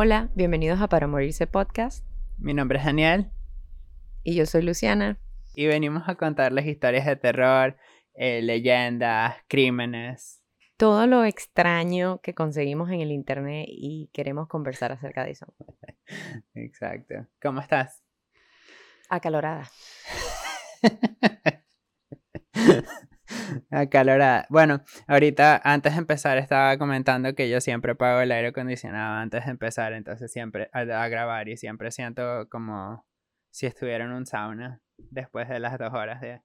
Hola, bienvenidos a Para Morirse Podcast. Mi nombre es Daniel. Y yo soy Luciana. Y venimos a contarles historias de terror, eh, leyendas, crímenes. Todo lo extraño que conseguimos en el internet y queremos conversar acerca de eso. Exacto. ¿Cómo estás? Acalorada. Acalorada. Bueno, ahorita antes de empezar estaba comentando que yo siempre pago el aire acondicionado antes de empezar, entonces siempre a, grabar y siempre siento como si estuviera en un sauna después de las dos horas de...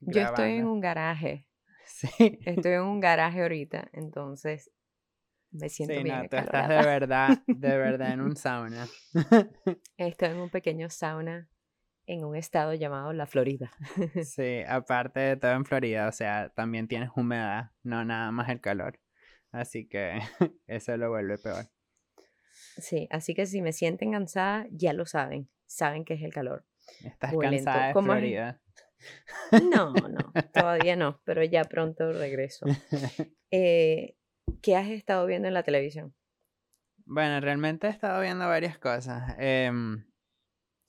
Yo estoy en un garaje. Sí. Estoy en un garaje ahorita, entonces me siento bien. No, tú estás de verdad, de verdad en un sauna. Estoy en un pequeño sauna en un estado llamado la Florida. Sí, aparte de todo en Florida, o sea, también tienes humedad, no nada más el calor. Así que eso lo vuelve peor. Sí, así que si me sienten cansada, ya lo saben, saben que es el calor. ¿Estás cansada de Florida? No, no, todavía no, pero ya pronto regreso. Eh, ¿Qué has estado viendo en la televisión? Bueno, realmente he estado viendo varias cosas. Eh,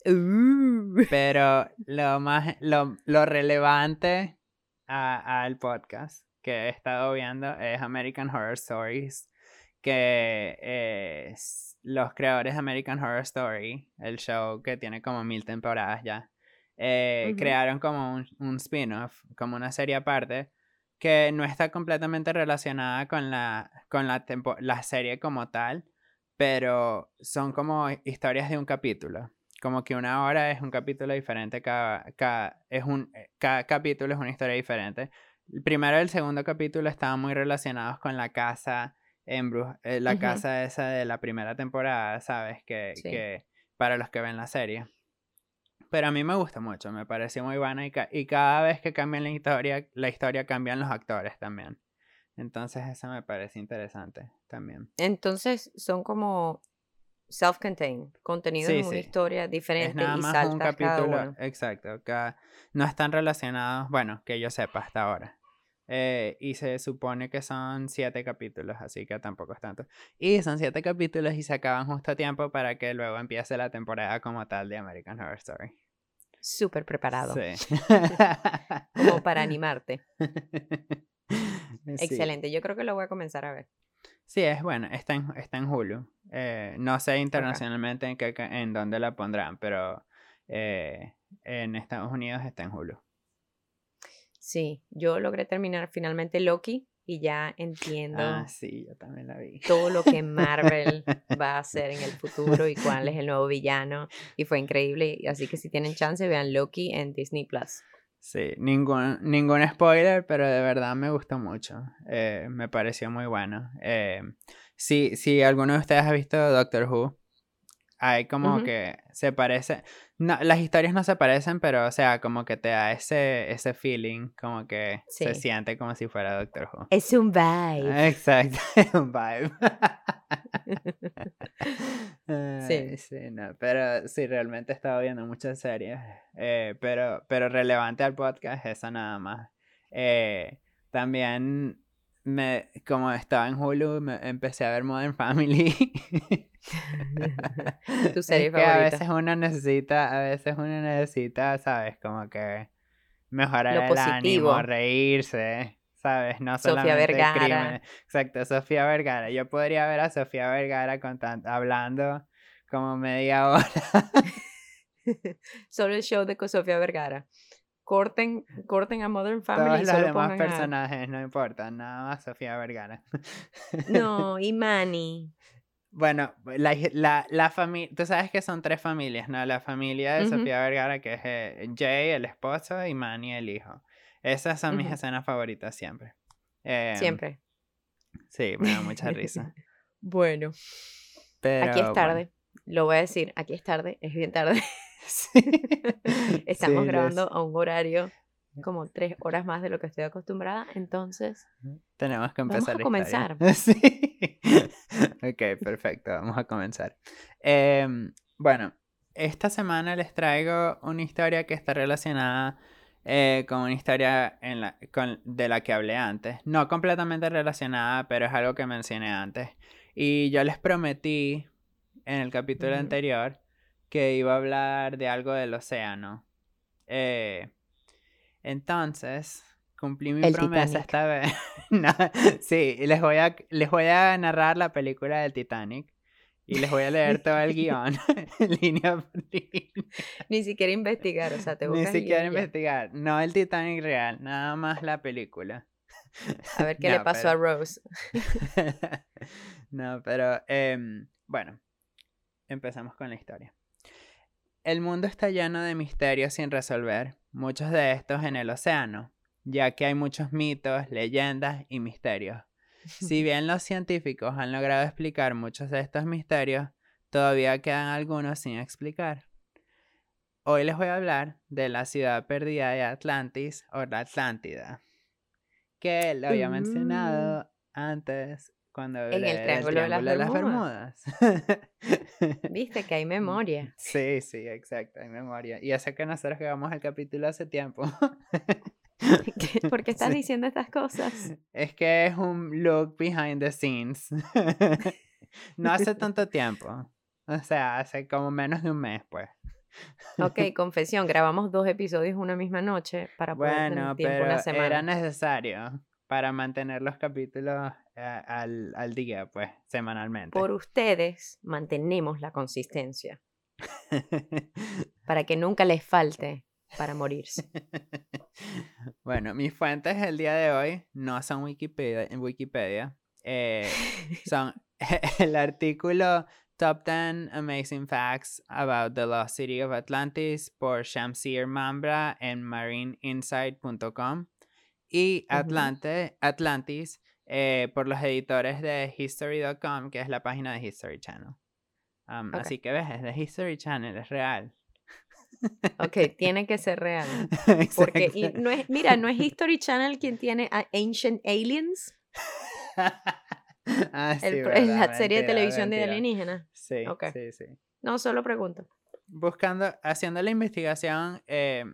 Uh. Pero lo más, lo, lo relevante al podcast que he estado viendo es American Horror Stories, que los creadores de American Horror Story, el show que tiene como mil temporadas ya, eh, crearon como un, un spin-off, como una serie aparte, que no está completamente relacionada con la, con la, la serie como tal, pero son como historias de un capítulo como que una hora es un capítulo diferente, cada, cada, es un, eh, cada capítulo es una historia diferente. El primero y el segundo capítulo estaban muy relacionados con la casa en eh, la casa esa de la primera temporada, ¿sabes? Que, que para los que ven la serie. Pero a mí me gusta mucho, me pareció muy buena y, y cada vez que cambian la historia, la historia cambian los actores también. Entonces eso me parece interesante también. Entonces son como self-contained, contenido en una historia diferente y más un capítulo, exacto, que no están relacionados, bueno, que yo sepa hasta ahora. Eh, y se supone que son siete capítulos, así que tampoco es tanto. Y son siete capítulos y se acaban justo a tiempo para que luego empiece la temporada como tal de American Horror Story. Súper preparado. Sí. como para animarte. Excelente, yo creo que lo voy a comenzar a ver. Sí, es bueno, está en, está en Hulu. Eh, no sé internacionalmente en, qué, en dónde la pondrán, pero eh, en Estados Unidos está en Hulu. Sí, yo logré terminar finalmente Loki y ya entiendo. Ah, sí, yo también la vi. Todo lo que Marvel va a hacer en el futuro y cuál es el nuevo villano. Y fue increíble. Así que si tienen chance, vean Loki en Disney Plus. Sí, ningún, ningún spoiler, pero de verdad me gustó mucho. Eh, me pareció muy bueno. Eh, si, si alguno de ustedes ha visto Doctor Who, hay como que se parece. No, las historias no se parecen, pero o sea, como que te da ese, ese feeling, como que se siente como si fuera Doctor Who. Es un vibe. Exacto, es un vibe. sí. sí, no, pero sí, realmente he estado viendo muchas series, eh, pero, pero relevante al podcast esa nada más. Eh, también, me, como estaba en Hulu, me, empecé a ver Modern Family. tu serie que a veces uno necesita, a veces uno necesita, sabes, como que mejorar el ánimo, reírse. ¿sabes? No Sofía Vergara. Exacto, Sofía Vergara. Yo podría ver a Sofía Vergara hablando como media hora. solo el show de Sofía Vergara. Corten, corten a Modern Family. Todos los demás personajes, no importa, nada más Sofía Vergara. no, y Manny. Bueno, la, la, familia, tú sabes que son tres familias, ¿no? La familia de Sofía Vergara, que es eh, Jay, el esposo, y Manny, el hijo. Esas son mis escenas favoritas siempre. Em, siempre. Sí, me da mucha risa. bueno. aquí es tarde. Lo voy a decir, aquí es tarde, es bien tarde. Estamos grabando a un horario como tres horas más de lo que estoy acostumbrada, entonces tenemos que empezar. Vamos a comenzar. sí. ok, perfecto, vamos a comenzar. Em, bueno, esta semana les traigo una historia que está relacionada eh, con una historia en la, con, de la que hablé antes. No completamente relacionada, pero es algo que mencioné antes. Y yo les prometí en el capítulo Ujú. anterior que iba a hablar de algo del océano. Eh, entonces, cumplí mi El promesa Titanic. esta vez. No, sí, les voy, a, les voy a narrar la película del Titanic y les voy a leer todo el guion, línea por línea. Ni siquiera investigar, o sea, te Ni buscas siquiera ya. investigar. No el Titanic real, nada más la película. A ver qué le pasó pero- a Rose. no, pero em, bueno, empezamos con la historia. El mundo está lleno de misterios sin resolver, muchos de estos en el océano, ya que hay muchos mitos, leyendas y misterios. Si bien los científicos han logrado explicar muchos de estos misterios, todavía quedan algunos sin explicar. Hoy les voy a hablar de la ciudad perdida de Atlantis o la Atlántida, que lo había mencionado antes cuando Mm. En el del Triángulo de las Bermudas. Viste que hay memoria. sí, sí, exacto, hay memoria. Y eso que nosotros grabamos el capítulo hace tiempo. ¿Qué- ¿Por qué estás Sí. diciendo estas cosas? Es que es un look behind the scenes. no hace tanto tiempo. O sea, hace como menos de un mes, pues. Ok, confesión, grabamos dos episodios una misma noche para poder tener Bueno, tiempo pero una semana. era necesario para mantener los capítulos eh, al, al día, pues, semanalmente. Por ustedes mantenemos la consistencia para que nunca les falte para morirse. bueno, mis fuentes el día de hoy no son Wikipedia, en Wikipedia. eh, son el artículo Top 10 Amazing Facts About the Lost City of Atlantis por Shamsir Mambra en marineinsight.com y. Atlante, Atlantis eh, por los editores de History.com, que es la página de History Channel. Um. Así que ves, es de History Channel, es real. Ok, tiene que ser real. Porque y no es, mira, no es History Channel quien tiene a Ancient Aliens, Ah, sí, verdad, la serie de mentira, televisión de alienígenas. Sí, sí, sí. No, solo pregunto. Buscando, haciendo la investigación, eh,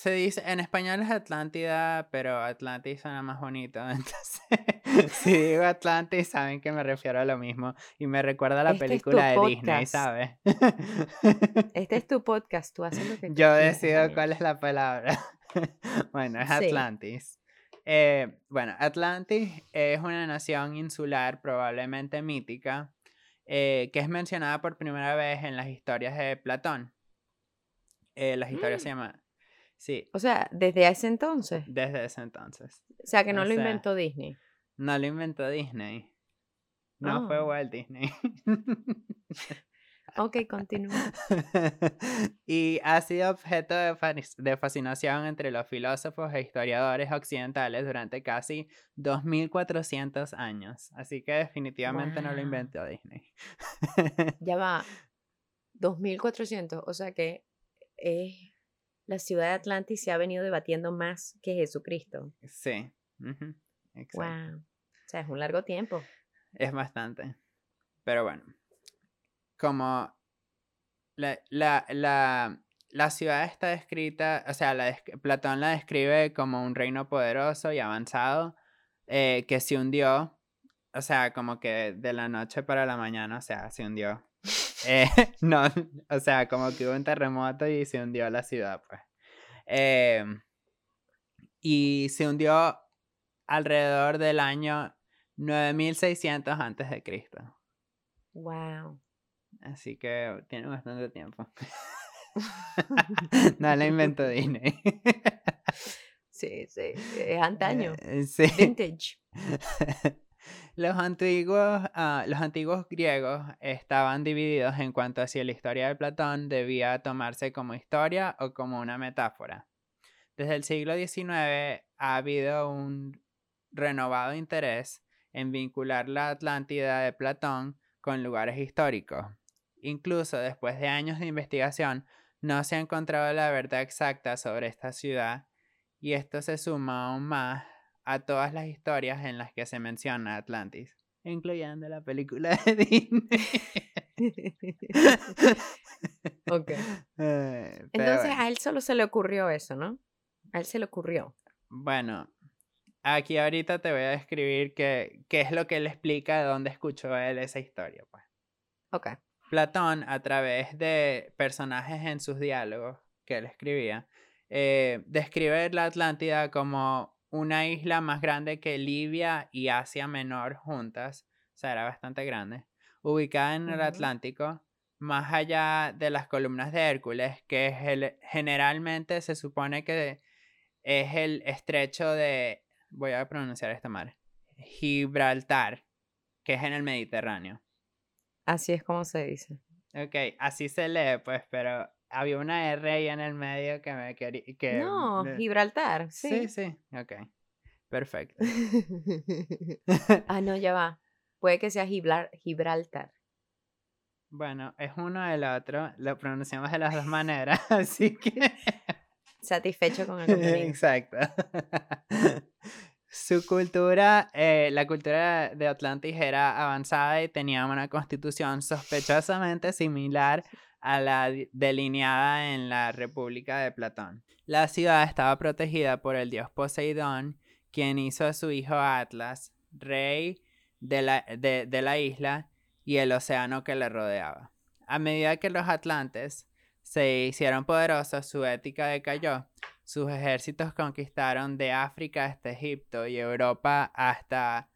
se dice, en español es Atlántida, pero Atlantis suena más bonito. Entonces, si digo Atlantis, saben que me refiero a lo mismo. Y me recuerda a la Este película de Disney. ¿sabes? Este es tu podcast, tú haces lo que Yo decido cuál es la palabra. bueno, es Sí. Atlantis. Eh, bueno, Atlantis es una nación insular probablemente mítica eh, que es mencionada por primera vez en las historias de Platón. Eh, las historias se Mm. llaman... Sí, O sea, desde ese entonces. desde ese entonces. O sea, que no O lo sea, inventó Disney. No lo inventó Disney. No fue Ah. Walt Disney. Ok, continúa. y ha sido objeto de, fas- de fascinación entre los filósofos e historiadores occidentales durante casi 2400 años. Así que definitivamente no lo inventó Disney. Ya va. 2400. O sea que es la ciudad de Atlantis se ha venido debatiendo más que Jesucristo. sí. Exacto. Wow. O sea, es un largo tiempo. Es bastante. Pero bueno. Como la, la, la, la ciudad está descrita, o sea, la Platón la describe como un reino poderoso y avanzado eh, que se hundió, o sea, como que de la noche para la mañana, o sea, se hundió. Eh, no, o sea, como que hubo un terremoto y se hundió la ciudad, pues. Eh, y se hundió alrededor del año 9600 antes de Cristo. Wow. Así que tiene bastante tiempo. no la inventó Disney. Sí, sí. Es antaño. Eh, sí. Vintage. Los antiguos, ah, los antiguos griegos estaban divididos en cuanto a si la historia de Platón debía tomarse como historia o como una metáfora. Desde el siglo XIX ha habido un renovado interés en vincular la Atlántida de Platón con lugares históricos. Incluso después de años de investigación, no se ha encontrado la verdad exacta sobre esta ciudad y esto se suma aún más a todas las historias en las que se menciona Atlantis, incluyendo la película de Disney. ok. Eh, Entonces bueno. a él solo se le ocurrió eso, ¿no? A él se le ocurrió. Bueno, aquí ahorita te voy a describir qué, qué es lo que él explica de dónde escuchó él esa historia. Pues. Ok. Platón, a través de personajes en sus diálogos que él escribía, eh, describe la Atlántida como una isla más grande que Libia y Asia Menor juntas, o sea, era bastante grande, ubicada en el Atlántico, más allá de las columnas de Hércules, que es el, generalmente se supone que es el estrecho de, voy a pronunciar esta mar, Gibraltar, que es en el Mediterráneo. Así es como se dice. Ok, así se lee, pues, pero había una R ahí en el medio que me quería... Que no, Gibraltar, sí. Sí, sí, ok. Perfecto. ah, no, ya va. Puede que sea Gibraltar. Bueno, es uno del otro, lo pronunciamos de las dos maneras, así que... Satisfecho con el contenido. Exacto. Su cultura, eh, la cultura de Atlantis era avanzada y tenía una constitución sospechosamente similar a la delineada en la República de Platón. La ciudad estaba protegida por el dios Poseidón, quien hizo a su hijo Atlas rey de la, de la isla y el océano que le rodeaba. A medida que los atlantes se hicieron poderosos, su ética decayó sus ejércitos conquistaron de África hasta Egipto y Europa hasta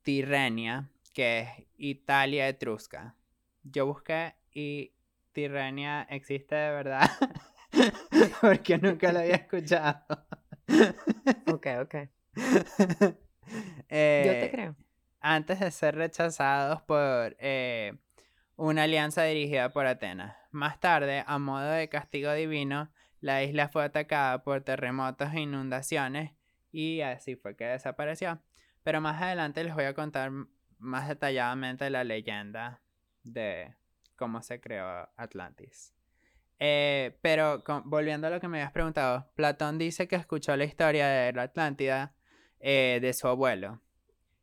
Tirrenia, que es Italia etrusca. Yo busqué y Tirrenia existe de verdad, porque nunca lo había escuchado. ok, ok. Yo te eh, creo. Antes de ser rechazados por eh, una alianza dirigida por Atenas. Más tarde, a modo de castigo divino, la isla fue atacada por terremotos e inundaciones y así fue que desapareció. Pero más adelante les voy a contar más detalladamente la leyenda de cómo se creó Atlantis. Eh, pero volviendo a lo que me habías preguntado, Platón dice que escuchó la historia de la Atlántida eh, de su abuelo,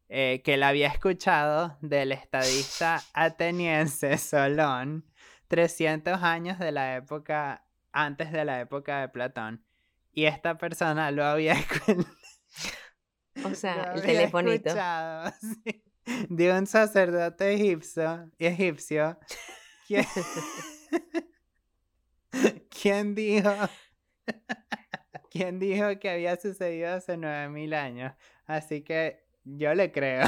eh, que la había escuchado del estadista ateniense Solón 300 años de la época antes de la época de Platón. Y esta persona lo había O sea, el telefonito. de un sacerdote egipcio, egipcio ¿quién, ¿quién dijo quién dijo que había sucedido hace 9000 años. Así que yo le creo.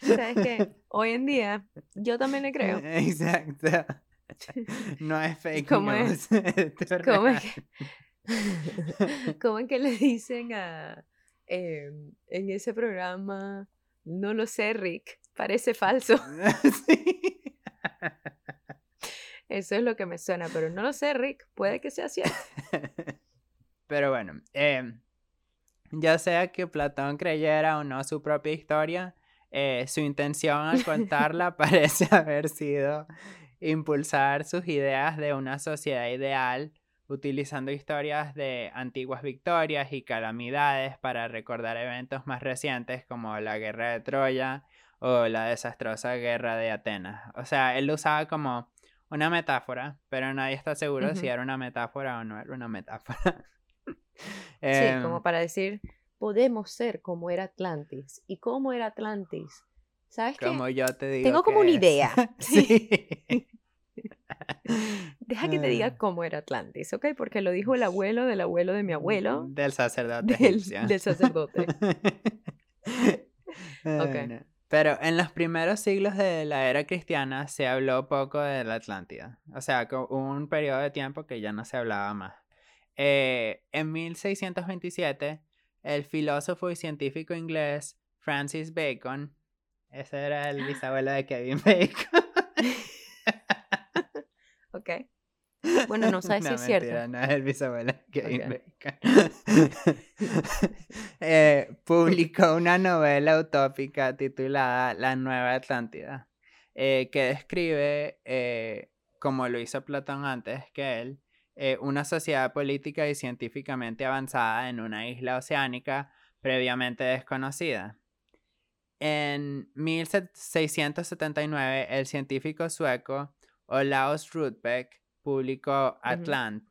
¿Sabes qué? Hoy en día, yo también le creo. Exacto. No es fake ¿Cómo Es? ¿Cómo, es que, ¿Cómo es que le dicen a em, en ese programa? No lo sé, Rick. Parece falso. Eso es lo que me suena, pero no lo sé, Rick. Puede que sea cierto. Pero bueno, em, ya sea que Platón creyera o no su propia historia, eh, su intención al contarla parece haber sido impulsar sus ideas de una sociedad ideal utilizando historias de antiguas victorias y calamidades para recordar eventos más recientes como la guerra de Troya o la desastrosa guerra de Atenas. O sea, él lo usaba como una metáfora, pero nadie está seguro si era una metáfora o no era una metáfora. sí, como em, para decir, podemos ser como era Atlantis. ¿Y cómo era Atlantis? ¿Sabes como yo te digo. Tengo como una idea. sí. Deja que te diga ah. cómo era Atlantis, ¿ok? Porque lo dijo el abuelo del abuelo de mi abuelo. Del sacerdote. Del, sacerdote. okay. Pero en los primeros siglos de la era cristiana se habló poco de la Atlántida. O sea, hubo un periodo de tiempo que ya no se hablaba más. Eh, en 1627, el filósofo y científico inglés Francis Bacon, ese era el bisabuelo de Kevin Bacon. ok. Bueno, no sabes si es cierto. No, es el bisabuelo de Kevin Bacon. Eh, publicó una novela utópica titulada La Nueva Atlántida, eh, que describe, eh, como lo hizo Platón antes que él, una sociedad política y científicamente avanzada en una isla oceánica previamente desconocida. En 1679, el científico sueco Olaus Rudbeck publicó Atlant,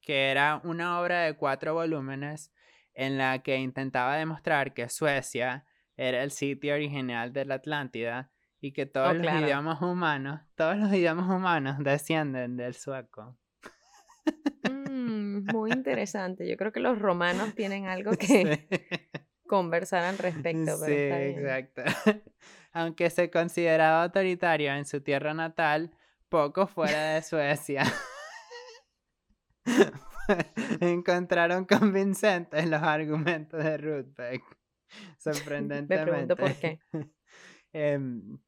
que era una obra de cuatro volúmenes en la que intentaba demostrar que Suecia era el sitio original de la Atlántida y que todos oh, los idiomas humanos, todos los idiomas humanos descienden del sueco. Mm, muy interesante. Yo creo que los romanos tienen algo que conversar al respecto. sí, exacto. Aunque se consideraba autoritario en su tierra natal, poco fuera de Suecia. Encontraron convincentes los argumentos de Rudbeck. Sorprendentemente. Me pregunto por qué. Em,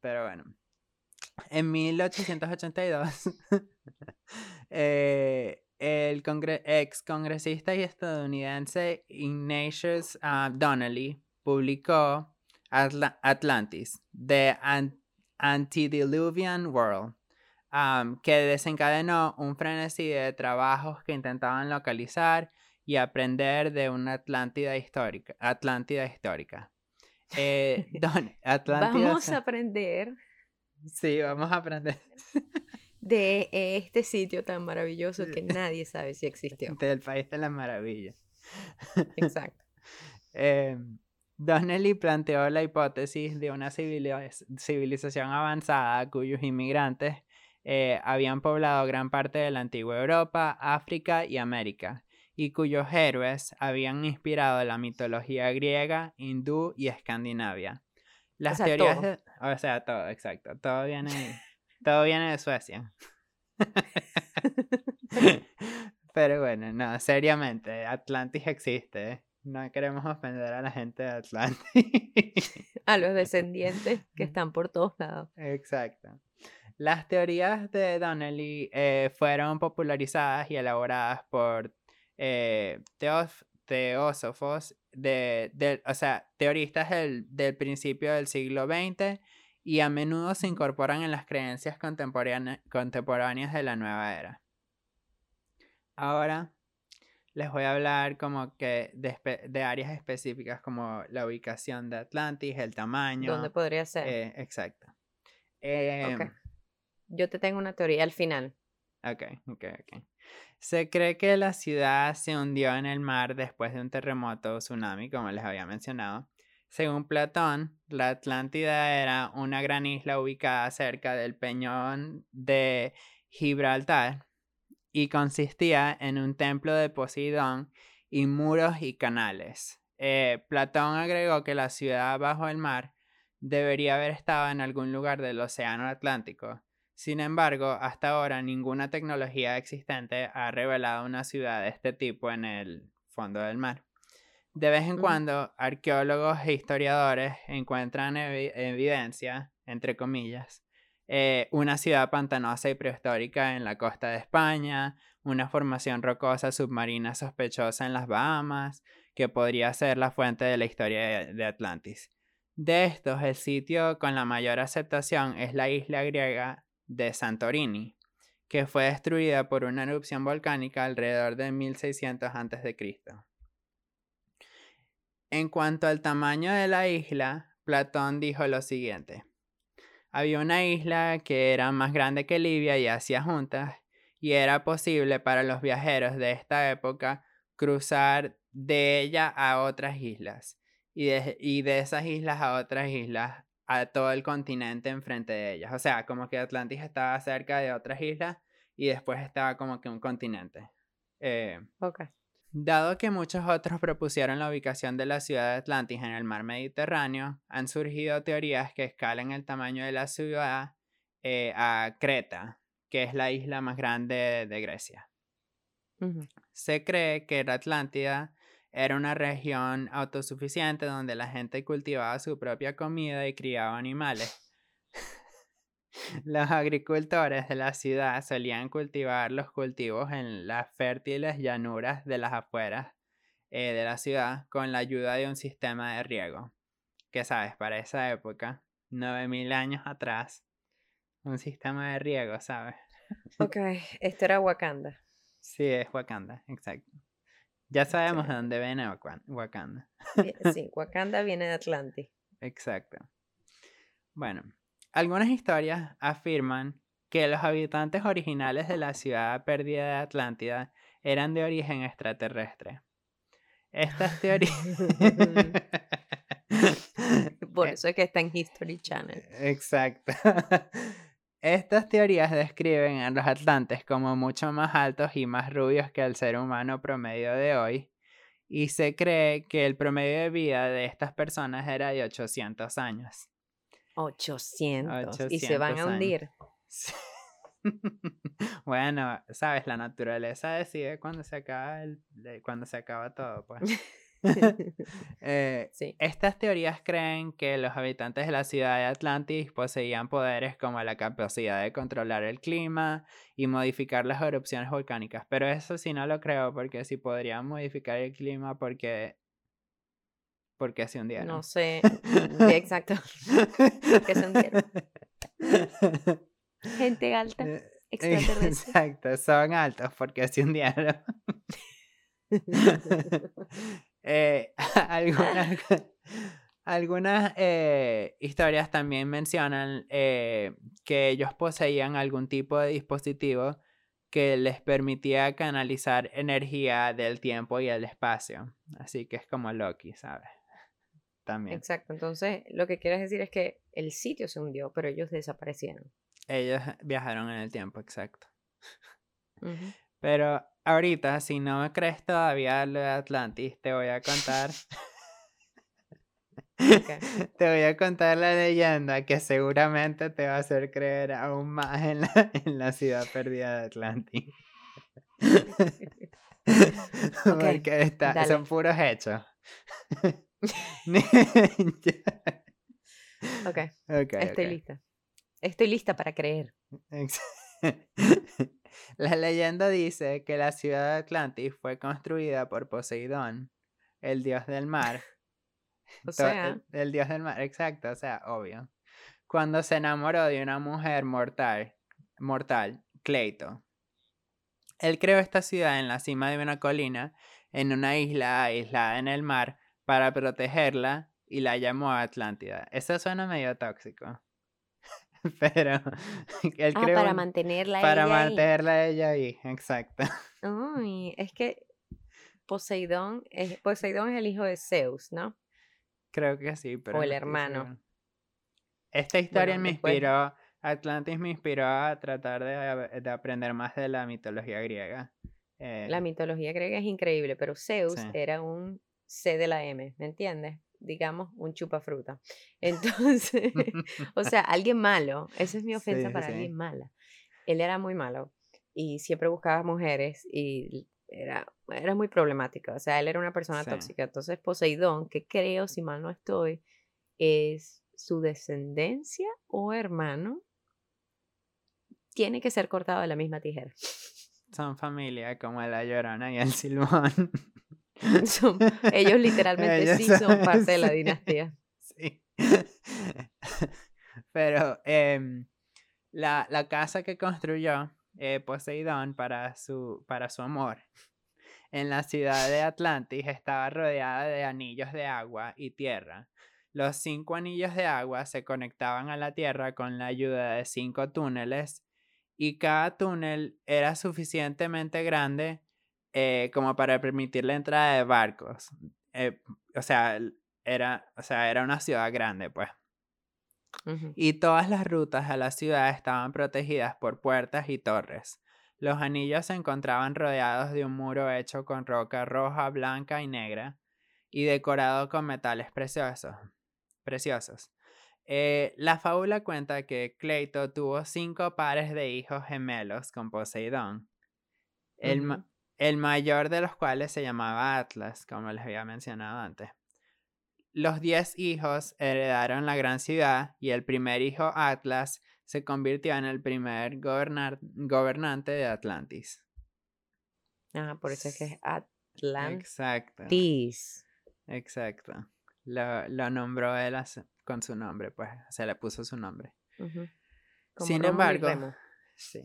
pero bueno. En 1882, eh, el ex congresista y estadounidense Ignatius ah, Donnelly publicó Atlantis, The Antediluvian World, que desencadenó un frenesí de trabajos que intentaban localizar y aprender de una Atlántida histórica. Atlántida histórica. Eh, vamos a aprender. Sí, vamos a aprender. De este sitio tan maravilloso que nadie sabe si existió. Del país de las maravillas. Exacto. eh, Donnelly planteó la hipótesis de una civilización avanzada cuyos inmigrantes eh, habían poblado gran parte de la antigua Europa, África y América, y cuyos héroes habían inspirado la mitología griega, hindú y escandinavia. Las teorías de... O sea, todo, exacto. Todo viene, todo viene de Suecia. Pero bueno, no, seriamente, Atlantis existe. No queremos ofender a la gente de Atlantis. a los descendientes que están por todos lados. Exacto. Las teorías de Donnelly eh, fueron popularizadas y elaboradas por eh, teósofos, de, o sea, teoristas del, del, principio del siglo XX y a menudo se incorporan en las creencias contemporáneas de la nueva era. Ahora les voy a hablar como que de, áreas específicas como la ubicación de Atlantis, el tamaño. ¿Dónde podría ser? Eh, exacto. Em, Yo te tengo una teoría al final. Ok, ok, ok. Se cree que la ciudad se hundió en el mar después de un terremoto o tsunami, como les había mencionado. Según Platón, la Atlántida era una gran isla ubicada cerca del peñón de Gibraltar y consistía en un templo de Poseidón y muros y canales. Eh, Platón agregó que la ciudad bajo el mar debería haber estado en algún lugar del Océano Atlántico, sin embargo, hasta ahora ninguna tecnología existente ha revelado una ciudad de este tipo en el fondo del mar. De vez en cuando, arqueólogos e historiadores encuentran evidencia, entre comillas, eh, una ciudad pantanosa y prehistórica en la costa de España, una formación rocosa submarina sospechosa en las Bahamas, que podría ser la fuente de la historia de Atlantis. De estos, el sitio con la mayor aceptación es la isla griega de Santorini, que fue destruida por una erupción volcánica alrededor de 1600 a.C. En cuanto al tamaño de la isla, Platón dijo lo siguiente. Había una isla que era más grande que Libia y Asia juntas, y era posible para los viajeros de esta época cruzar de ella a otras islas, y de, y de esas islas a otras islas a todo el continente enfrente de ellas. O sea, como que Atlantis estaba cerca de otras islas y después estaba como que un continente. Eh, dado que muchos otros propusieron la ubicación de la ciudad de Atlantis en el mar Mediterráneo, han surgido teorías que escalan el tamaño de la ciudad eh, a Creta, que es la isla más grande de Grecia. Se cree que la Atlántida era una región autosuficiente donde la gente cultivaba su propia comida y criaba animales. Los agricultores de la ciudad solían cultivar los cultivos en las fértiles llanuras de las afueras eh, de la ciudad con la ayuda de un sistema de riego. Que sabes, para esa época, 9000 años atrás, un sistema de riego, ¿sabes? Ok, esto era Wakanda. Sí, es Wakanda, exacto. Ya sabemos de dónde viene Wakanda. Sí, Wakanda viene de Atlantis. Exacto. Bueno, algunas historias afirman que los habitantes originales de la ciudad perdida de Atlántida eran de origen extraterrestre. Estas teorías... Por eso es que está en History Channel. Exacto. Estas teorías describen a los atlantes como mucho más altos y más rubios que el ser humano promedio de hoy, y se cree que el promedio de vida de estas personas era de 800 años. 800. y se van a hundir. bueno, sabes, la naturaleza decide cuando se acaba, el, cuando se acaba todo, pues. Eh, estas teorías creen que los habitantes de la ciudad de Atlantis poseían poderes como la capacidad de controlar el clima y modificar las erupciones volcánicas, pero eso sí no lo creo porque si podrían modificar el clima porque porque se hundieron. No sé, exacto. porque se hundieron. Gente alta, eh, extraterrestre. Exacto, son altos porque se hundieron. Eh, algunas algunas eh, historias también mencionan eh, que ellos poseían algún tipo de dispositivo que les permitía canalizar energía del tiempo y el espacio. Así que es como Loki, ¿sabes? También. Exacto, entonces lo que quieres decir es que el sitio se hundió, pero ellos desaparecieron. Ellos viajaron en el tiempo, exacto. Pero ahorita, si no me crees todavía lo de Atlantis, te voy a contar. te voy a contar la leyenda que seguramente te va a hacer creer aún más en la, en la ciudad perdida de Atlantis. Porque está, son puros hechos. ok. Estoy lista. Estoy lista para creer. La leyenda dice que la ciudad de Atlantis fue construida por Poseidón, el dios del mar. O sea. El, dios del mar, exacto, o sea, obvio. Cuando se enamoró de una mujer mortal, mortal, Cleito. Él creó esta ciudad en la cima de una colina, en una isla aislada en el mar, para protegerla y la llamó Atlántida. Eso suena medio tóxico. Pero él ah, para mantenerla para mantenerla ella ahí, exacto. Uy, es que Poseidón es, Poseidón es el hijo de Zeus, ¿no? Creo que sí, pero. O el hermano. Esta historia me inspiró, Atlantis me inspiró a tratar de, aprender más de la mitología griega. la eh mitología griega es increíble, pero Zeus era un C de la M, ¿me entiendes? Digamos, un chupafruta. Entonces, o sea, alguien malo, esa es mi ofensa para alguien mala. Él era muy malo y siempre buscaba mujeres y era, era muy problemático, o sea, él era una persona tóxica. Entonces, Poseidón, que creo, si mal no estoy, es su descendencia o hermano, tiene que ser cortado de la misma tijera. Son familia como la Llorona y el Silbón. ellos literalmente sí son parte de la dinastía. Sí. Pero em, la, la, casa que construyó eh, Poseidón para su, para su amor en la ciudad de Atlantis estaba rodeada de anillos de agua y tierra. Los cinco anillos de agua se conectaban a la tierra con la ayuda de cinco túneles y cada túnel era suficientemente grande eh, como para permitir la entrada de barcos. Eh, o, sea, era, o sea, era una ciudad grande, pues. Y todas las rutas a la ciudad estaban protegidas por puertas y torres. Los anillos se encontraban rodeados de un muro hecho con roca roja, blanca y negra y decorado con metales preciosos. preciosos. Eh, la fábula cuenta que Cleito tuvo cinco pares de hijos gemelos con Poseidón. El, el mayor de los cuales se llamaba Atlas, como les había mencionado antes. Los diez hijos heredaron la gran ciudad y el primer hijo Atlas se convirtió en el primer gobernante de Atlantis. Ah, por eso es que es Atlantis. Exacto. Exacto. Lo, nombró él con su nombre, pues se le puso su nombre. Sin embargo, sí.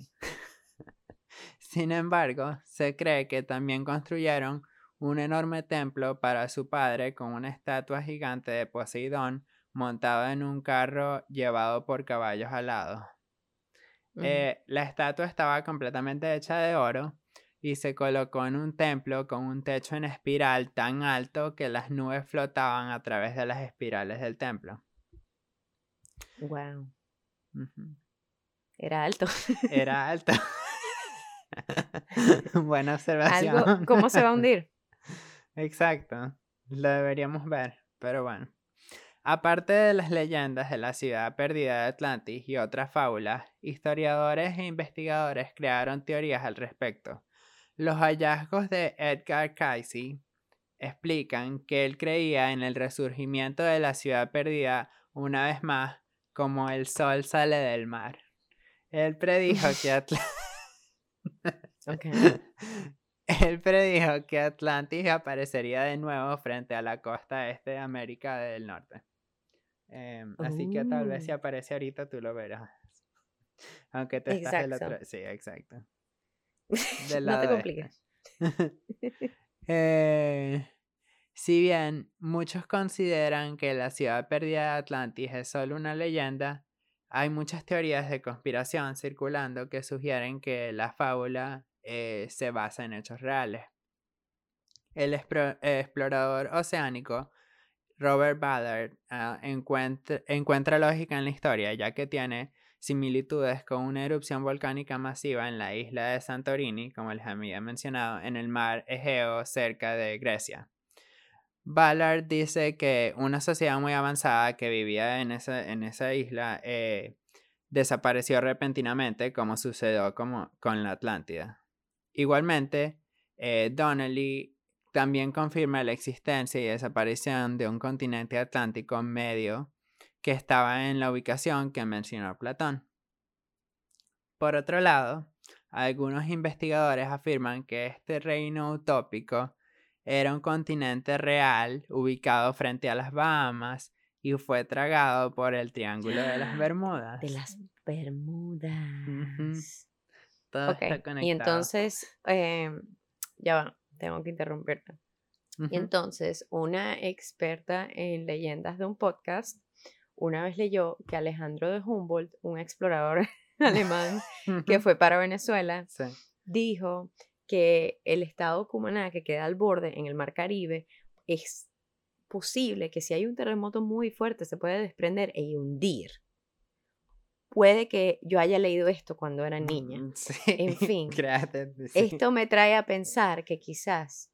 Sin embargo, se cree que también construyeron un enorme templo para su padre con una estatua gigante de Poseidón montado en un carro llevado por caballos alados. Eh, la estatua estaba completamente hecha de oro y se colocó en un templo con un techo en espiral tan alto que las nubes flotaban a través de las espirales del templo. Wow. Era alto. Era alto. Buena observación. ¿Cómo se va a hundir? Exacto. Lo deberíamos ver, pero bueno. Aparte de las leyendas de la ciudad perdida de Atlantis y otras fábulas, historiadores e investigadores crearon teorías al respecto. Los hallazgos de Edgar Cayce explican que él creía en el resurgimiento de la ciudad perdida una vez más como el sol sale del mar. Él predijo que Atlantis... Él predijo que Atlantis aparecería de nuevo frente a la costa este de América del Norte. Em, así que tal vez si oh. aparece ahorita tú lo verás. Aunque te estás del otro. Sí, exacto. no te compliques. eh, si bien muchos consideran que la ciudad perdida de Atlantis es solo una leyenda, hay muchas teorías de conspiración circulando que sugieren que la fábula eh, se basa en hechos reales. El explorador oceánico Robert Ballard ah, encuentra, lógica en la historia, ya que tiene similitudes con una erupción volcánica masiva en la isla de Santorini, como les había mencionado, en el mar Egeo cerca de Grecia. Ballard dice que una sociedad muy avanzada que vivía en esa, en esa isla eh, desapareció repentinamente, como sucedió como con la Atlántida. Igualmente, eh, Donnelly también confirma la existencia y desaparición de un continente atlántico medio que estaba en la ubicación que mencionó Platón. Por otro lado, algunos investigadores afirman que este reino utópico era un continente real ubicado frente a las Bahamas y fue tragado por el Triángulo de las Bermudas. De las Bermudas. Y entonces, eh, ya va tengo que interrumpirte. Y entonces, una experta en leyendas de un podcast, una vez leyó que Alejandro de Humboldt, un explorador alemán que fue para Venezuela, dijo que el estado Cumaná, que queda al borde en el mar Caribe, es posible que si hay un terremoto muy fuerte se puede desprender e hundir puede que yo haya leído esto cuando era niña. Mm, en fin, esto me trae a pensar que quizás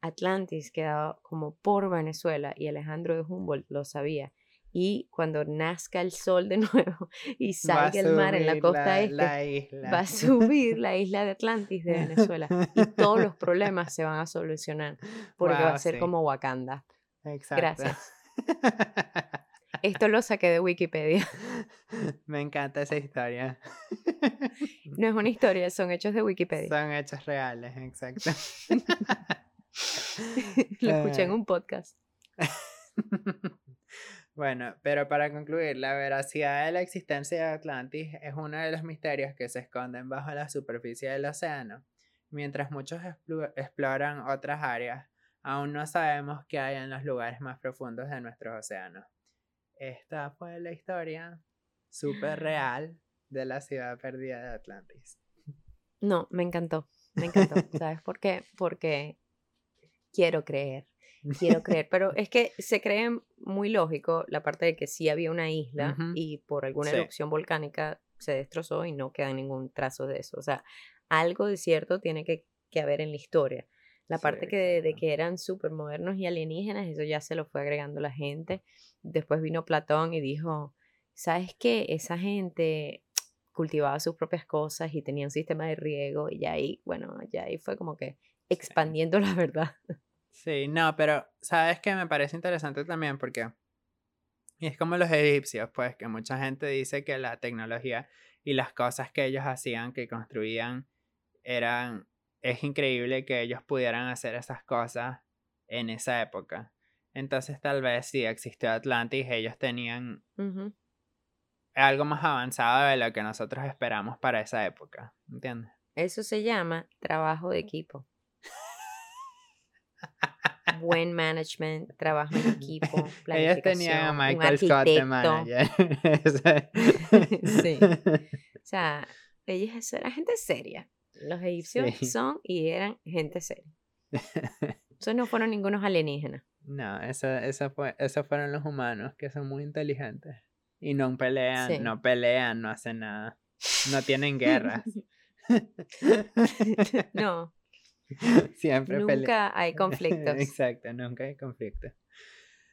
Atlantis quedaba como por Venezuela y Alejandro de Humboldt lo sabía. Y cuando nazca el sol de nuevo y salga el mar en la costa este, va a subir la isla de Atlantis de Venezuela y todos los problemas se van a solucionar porque va a ser como Wakanda. Exacto. Gracias. Esto lo saqué de Wikipedia. Me encanta esa historia. No es una historia, son hechos de Wikipedia. Son hechos reales, exacto. Lo escuché en eh. un podcast. Bueno, pero para concluir, la veracidad de la existencia de Atlantis es uno de los misterios que se esconden bajo la superficie del océano. Mientras muchos exploran otras áreas, aún no sabemos qué hay en los lugares más profundos de nuestros océanos. Esta fue la historia súper real de la ciudad perdida de Atlantis. No, me encantó, me encantó. ¿Sabes por qué? Porque quiero creer, quiero creer, pero es que se cree muy lógico la parte de que sí había una isla y por alguna erupción volcánica se destrozó y no queda ningún trazo de eso. O sea, algo de cierto tiene que, que haber en la historia. La parte que de, que eran súper modernos y alienígenas, eso ya se lo fue agregando la gente. Después vino Platón y dijo, ¿sabes qué? Esa gente cultivaba sus propias cosas y tenía un sistema de riego y ahí, bueno, ya ahí fue como que expandiendo la verdad. Sí, no, pero ¿sabes qué? Me parece interesante también porque y es como los egipcios, pues que mucha gente dice que la tecnología y las cosas que ellos hacían, que construían, eran es increíble que ellos pudieran hacer esas cosas en esa época. Entonces tal vez si existió Atlantis, ellos tenían algo más avanzado de lo que nosotros esperamos para esa época. ¿Entiendes? Eso se llama trabajo de equipo. Buen management, trabajo en equipo, Ellos tenían a Michael Scott de manager. sí. O sea, ellos eran gente seria. Los egipcios son y eran gente seria. Esos no fueron ningunos alienígenas. No, eso, fue, esos fueron los humanos que son muy inteligentes. Y no pelean, no pelean, no hacen nada. No tienen guerras. no. Siempre Nunca hay conflictos. Exacto, nunca hay conflictos.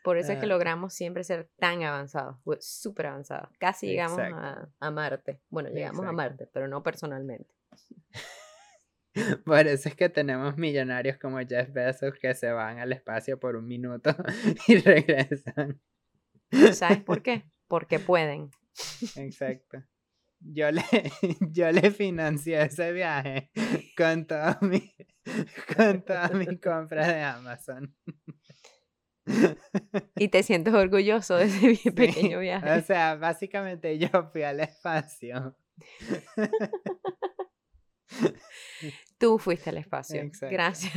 Por eso es que ah. logramos siempre ser tan avanzados, súper avanzados. Casi llegamos a, Marte. Bueno, llegamos a Marte, pero no personalmente. Por eso es que tenemos millonarios como Jeff Bezos que se van al espacio por un minuto y regresan. ¿Sabes por qué? Porque pueden. Exacto. Yo le, yo le financié ese viaje con toda mi, con toda mi compra de Amazon. Y te sientes orgulloso de ese pequeño viaje. O sea, básicamente yo fui al espacio. Tú fuiste al espacio. Gracias.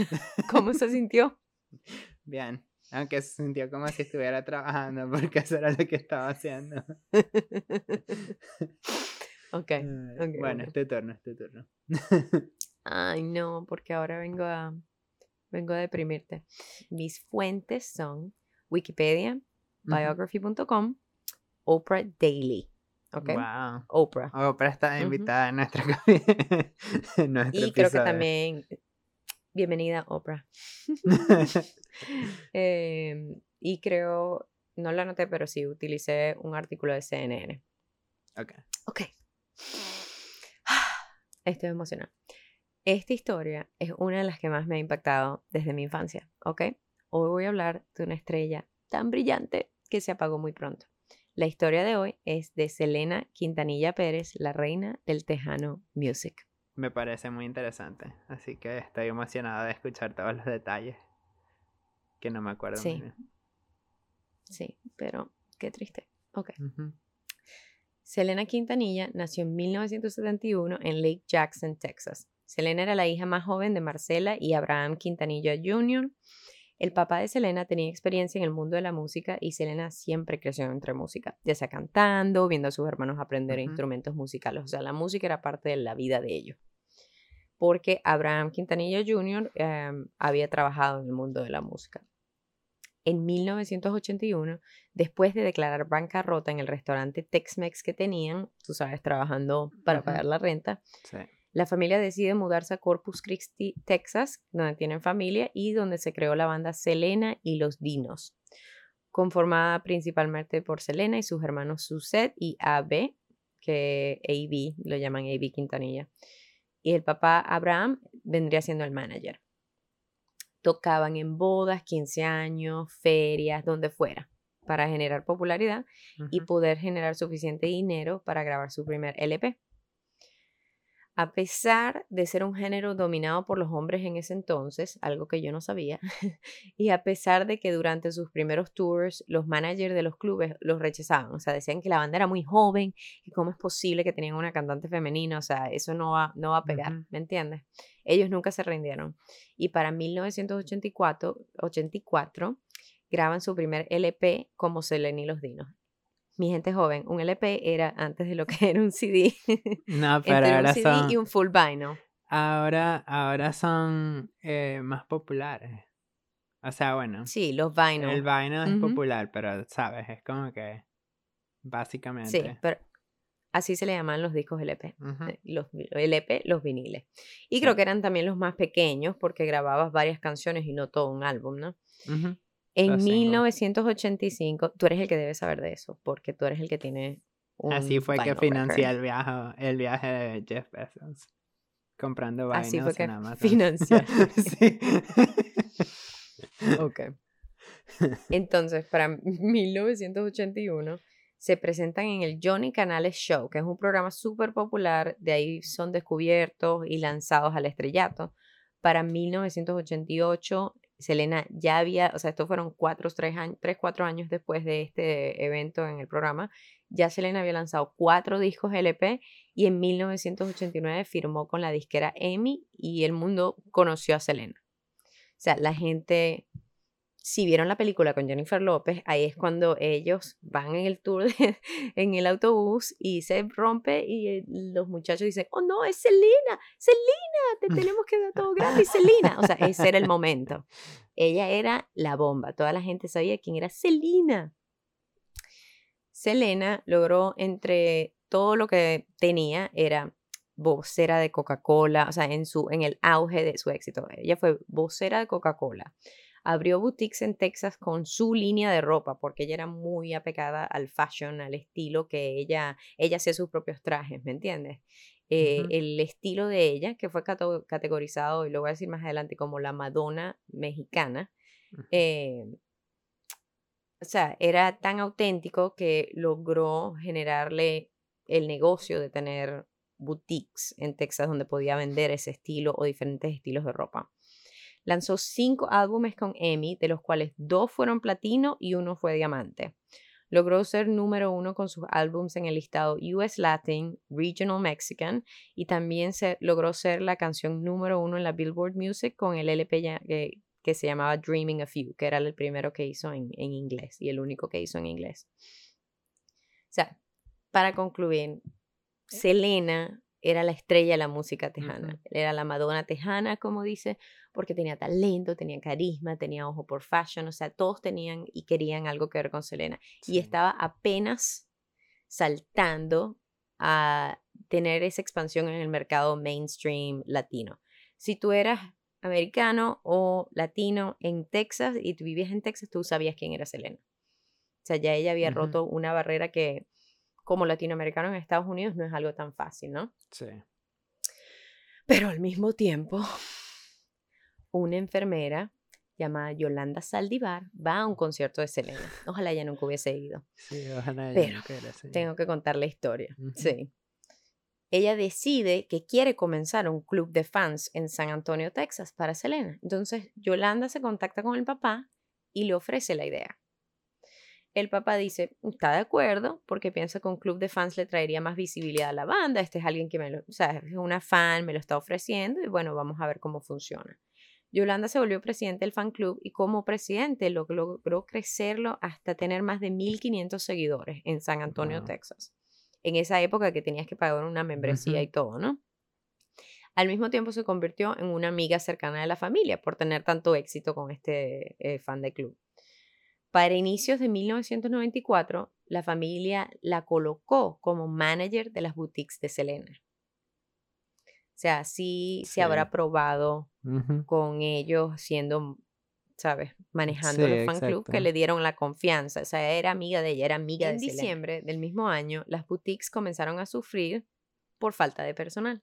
¿Cómo se sintió? Bien. Aunque se sintió como si estuviera trabajando, porque eso era lo que estaba haciendo. Ok. bueno, este turno, este turno. Ay, no, porque ahora vengo a vengo a deprimirte. Mis fuentes son Wikipedia, biography.com, Oprah Daily. ¿Ok? Wow. Oprah. Oprah está invitada en nuestra Y creo que también. Bienvenida, Oprah. Em, y creo, no lo anoté, pero sí utilicé un artículo de CNN. Ok. Ok. Estoy emocionada. Esta historia es una de las que más me ha impactado desde mi infancia, ¿ok? Hoy voy a hablar de una estrella tan brillante que se apagó muy pronto. La historia de hoy es de Selena Quintanilla Pérez, la reina del Tejano Music. Me parece muy interesante, así que estoy emocionada de escuchar todos los detalles que no me acuerdo. Sí, sí pero qué triste. Ok. Selena Quintanilla nació en 1971 en Lake Jackson, Texas. Selena era la hija más joven de Marcela y Abraham Quintanilla Jr. El papá de Selena tenía experiencia en el mundo de la música y Selena siempre creció entre música, ya sea cantando, viendo a sus hermanos aprender instrumentos musicales. O sea, la música era parte de la vida de ellos. Porque Abraham Quintanilla Jr. Em, había trabajado en el mundo de la música. En 1981, después de declarar bancarrota en el restaurante Tex-Mex que tenían, tú sabes, trabajando para pagar la renta, sí la familia decide mudarse a Corpus Christi, Texas, donde tienen familia y donde se creó la banda Selena y los Dinos, conformada principalmente por Selena y sus hermanos Suzette y AB, que AB lo llaman AB Quintanilla. Y el papá Abraham vendría siendo el manager. Tocaban en bodas, 15 años, ferias, donde fuera, para generar popularidad y poder generar suficiente dinero para grabar su primer LP a pesar de ser un género dominado por los hombres en ese entonces, algo que yo no sabía, y a pesar de que durante sus primeros tours los managers de los clubes los rechazaban, o sea, decían que la banda era muy joven y cómo es posible que tenían una cantante femenina, o sea, eso no va, no va a pegar, ¿me entiendes? Ellos nunca se rindieron. Y para 1984 84, graban su primer LP como Selene y los Dinos mi gente joven, un LP era antes de lo que era un CD. No, pero ahora un CD son... y un full vinyl. Ahora, ahora son eh, más populares. O sea, bueno. Sí, los vinyl. El vinyl es popular, pero, ¿sabes? Es como que básicamente. Sí, pero así se le llaman los discos LP. Eh, los LP, los viniles. Y creo que eran también los más pequeños porque grababas varias canciones y no todo un álbum, ¿no? En 1985, tú eres el que debe saber de eso, porque tú eres el que tiene un Así fue que financié el viaje, el viaje de Jeff Bezos. Comprando vainas Así fue que financié. sí. ok. Entonces, para 1981 se presentan en el Johnny Canales Show, que es un programa súper popular, de ahí son descubiertos y lanzados al estrellato. Para 1988 Selena ya había, o sea, estos fueron cuatro, tres, años, tres, cuatro años después de este evento en el programa, ya Selena había lanzado cuatro discos LP y en 1989 firmó con la disquera EMI y el mundo conoció a Selena. O sea, la gente si vieron la película con Jennifer López, ahí es cuando ellos van en el tour, en el autobús y se rompe y eh, los muchachos dicen, oh no, es Selena, Selena, te tenemos que dar todo gratis, Selena. O sea, ese era el momento. Ella era la bomba, toda la gente sabía quién era Selena. Selena logró entre todo lo que tenía, era vocera de Coca-Cola, o sea, en, su, en el auge de su éxito. Ella fue vocera de Coca-Cola abrió boutiques en Texas con su línea de ropa, porque ella era muy apegada al fashion, al estilo que ella, ella hacía sus propios trajes, ¿me entiendes? Eh, el estilo de ella, que fue categorizado, y lo voy a decir más adelante, como la Madonna mexicana, eh, o sea, era tan auténtico que logró generarle el negocio de tener boutiques en Texas donde podía vender ese estilo o diferentes estilos de ropa. Lanzó cinco álbumes con Emmy, de los cuales dos fueron platino y uno fue diamante. Logró ser número uno con sus álbumes en el listado US Latin, Regional Mexican y también se logró ser la canción número uno en la Billboard Music con el LP que, que se llamaba Dreaming of You, que era el primero que hizo en, en inglés y el único que hizo en inglés. O sea, para concluir, Selena era la estrella de la música tejana. Era la Madonna tejana, como dice, porque tenía talento, tenía carisma, tenía ojo por fashion, o sea, todos tenían y querían algo que ver con Selena. Y estaba apenas saltando a tener esa expansión en el mercado mainstream latino. Si tú eras americano o latino en Texas y tú vivías en Texas, tú sabías quién era Selena. O sea, ya ella había roto una barrera que como latinoamericano en Estados Unidos no es algo tan fácil, ¿no? Sí. Pero al mismo tiempo, una enfermera llamada Yolanda Saldivar va a un concierto de Selena. Ojalá ella nunca hubiese ido. Sí, ojalá ella Pero tengo que contar la historia. Sí. Ella decide que quiere comenzar un club de fans en San Antonio, Texas, para Selena. Entonces, Yolanda se contacta con el papá y le ofrece la idea. El papá dice, está de acuerdo, porque piensa que un club de fans le traería más visibilidad a la banda. Este es alguien que me lo, o sea, es una fan, me lo está ofreciendo y bueno, vamos a ver cómo funciona. Yolanda se volvió presidente del fan club y como presidente logró crecerlo hasta tener más de 1.500 seguidores en San Antonio, Texas. En esa época que tenías que pagar una membresía y todo, ¿no? Al mismo tiempo se convirtió en una amiga cercana de la familia por tener tanto éxito con este eh, fan de club. Para inicios de 1994, la familia la colocó como manager de las boutiques de Selena. O sea, sí, se habrá probado con ellos siendo, ¿sabes? Manejando el fan club que le dieron la confianza. O sea, era amiga de ella, era amiga de Selena. En diciembre del mismo año, las boutiques comenzaron a sufrir por falta de personal.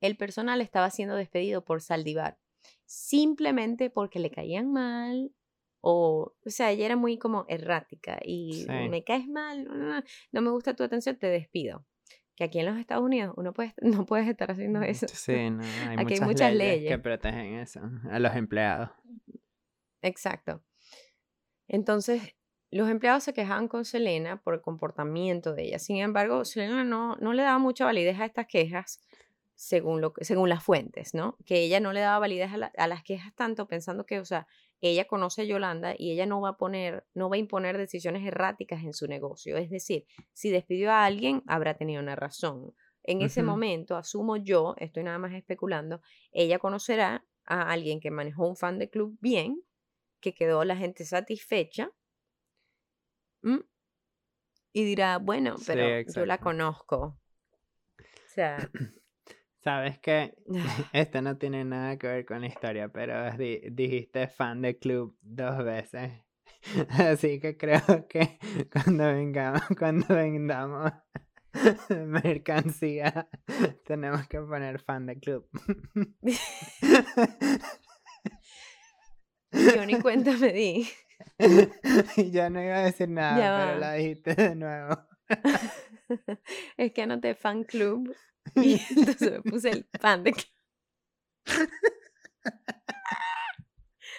El personal estaba siendo despedido por Saldivar, simplemente porque le caían mal o, o sea, ella era muy como errática y me caes mal, no, me gusta tu atención, te despido. Que aquí en los Estados Unidos uno puede, no puedes estar haciendo mm, eso. Sí, no, hay aquí muchas hay muchas leyes, que protegen eso, a los empleados. Exacto. Entonces, los empleados se quejaban con Selena por el comportamiento de ella. Sin embargo, Selena no, no le daba mucha validez a estas quejas según, lo, según las fuentes, ¿no? Que ella no le daba validez a, a las quejas tanto pensando que, o sea, ella conoce a Yolanda y ella no va a poner, no va a imponer decisiones erráticas en su negocio. Es decir, si despidió a alguien, habrá tenido una razón. En ese momento, asumo yo, estoy nada más especulando, ella conocerá a alguien que manejó un fan de club bien, que quedó la gente satisfecha, y dirá, bueno, pero yo la conozco. O sea, Sabes que esto no tiene nada que ver con la historia, pero dijiste fan de club dos veces. Así que creo que cuando vengamos, cuando vendamos mercancía, tenemos que poner fan de club. Yo ni cuenta me di. Ya no iba a decir nada, pero la dijiste de nuevo. Es que anoté fan club y entonces me puse el fan de...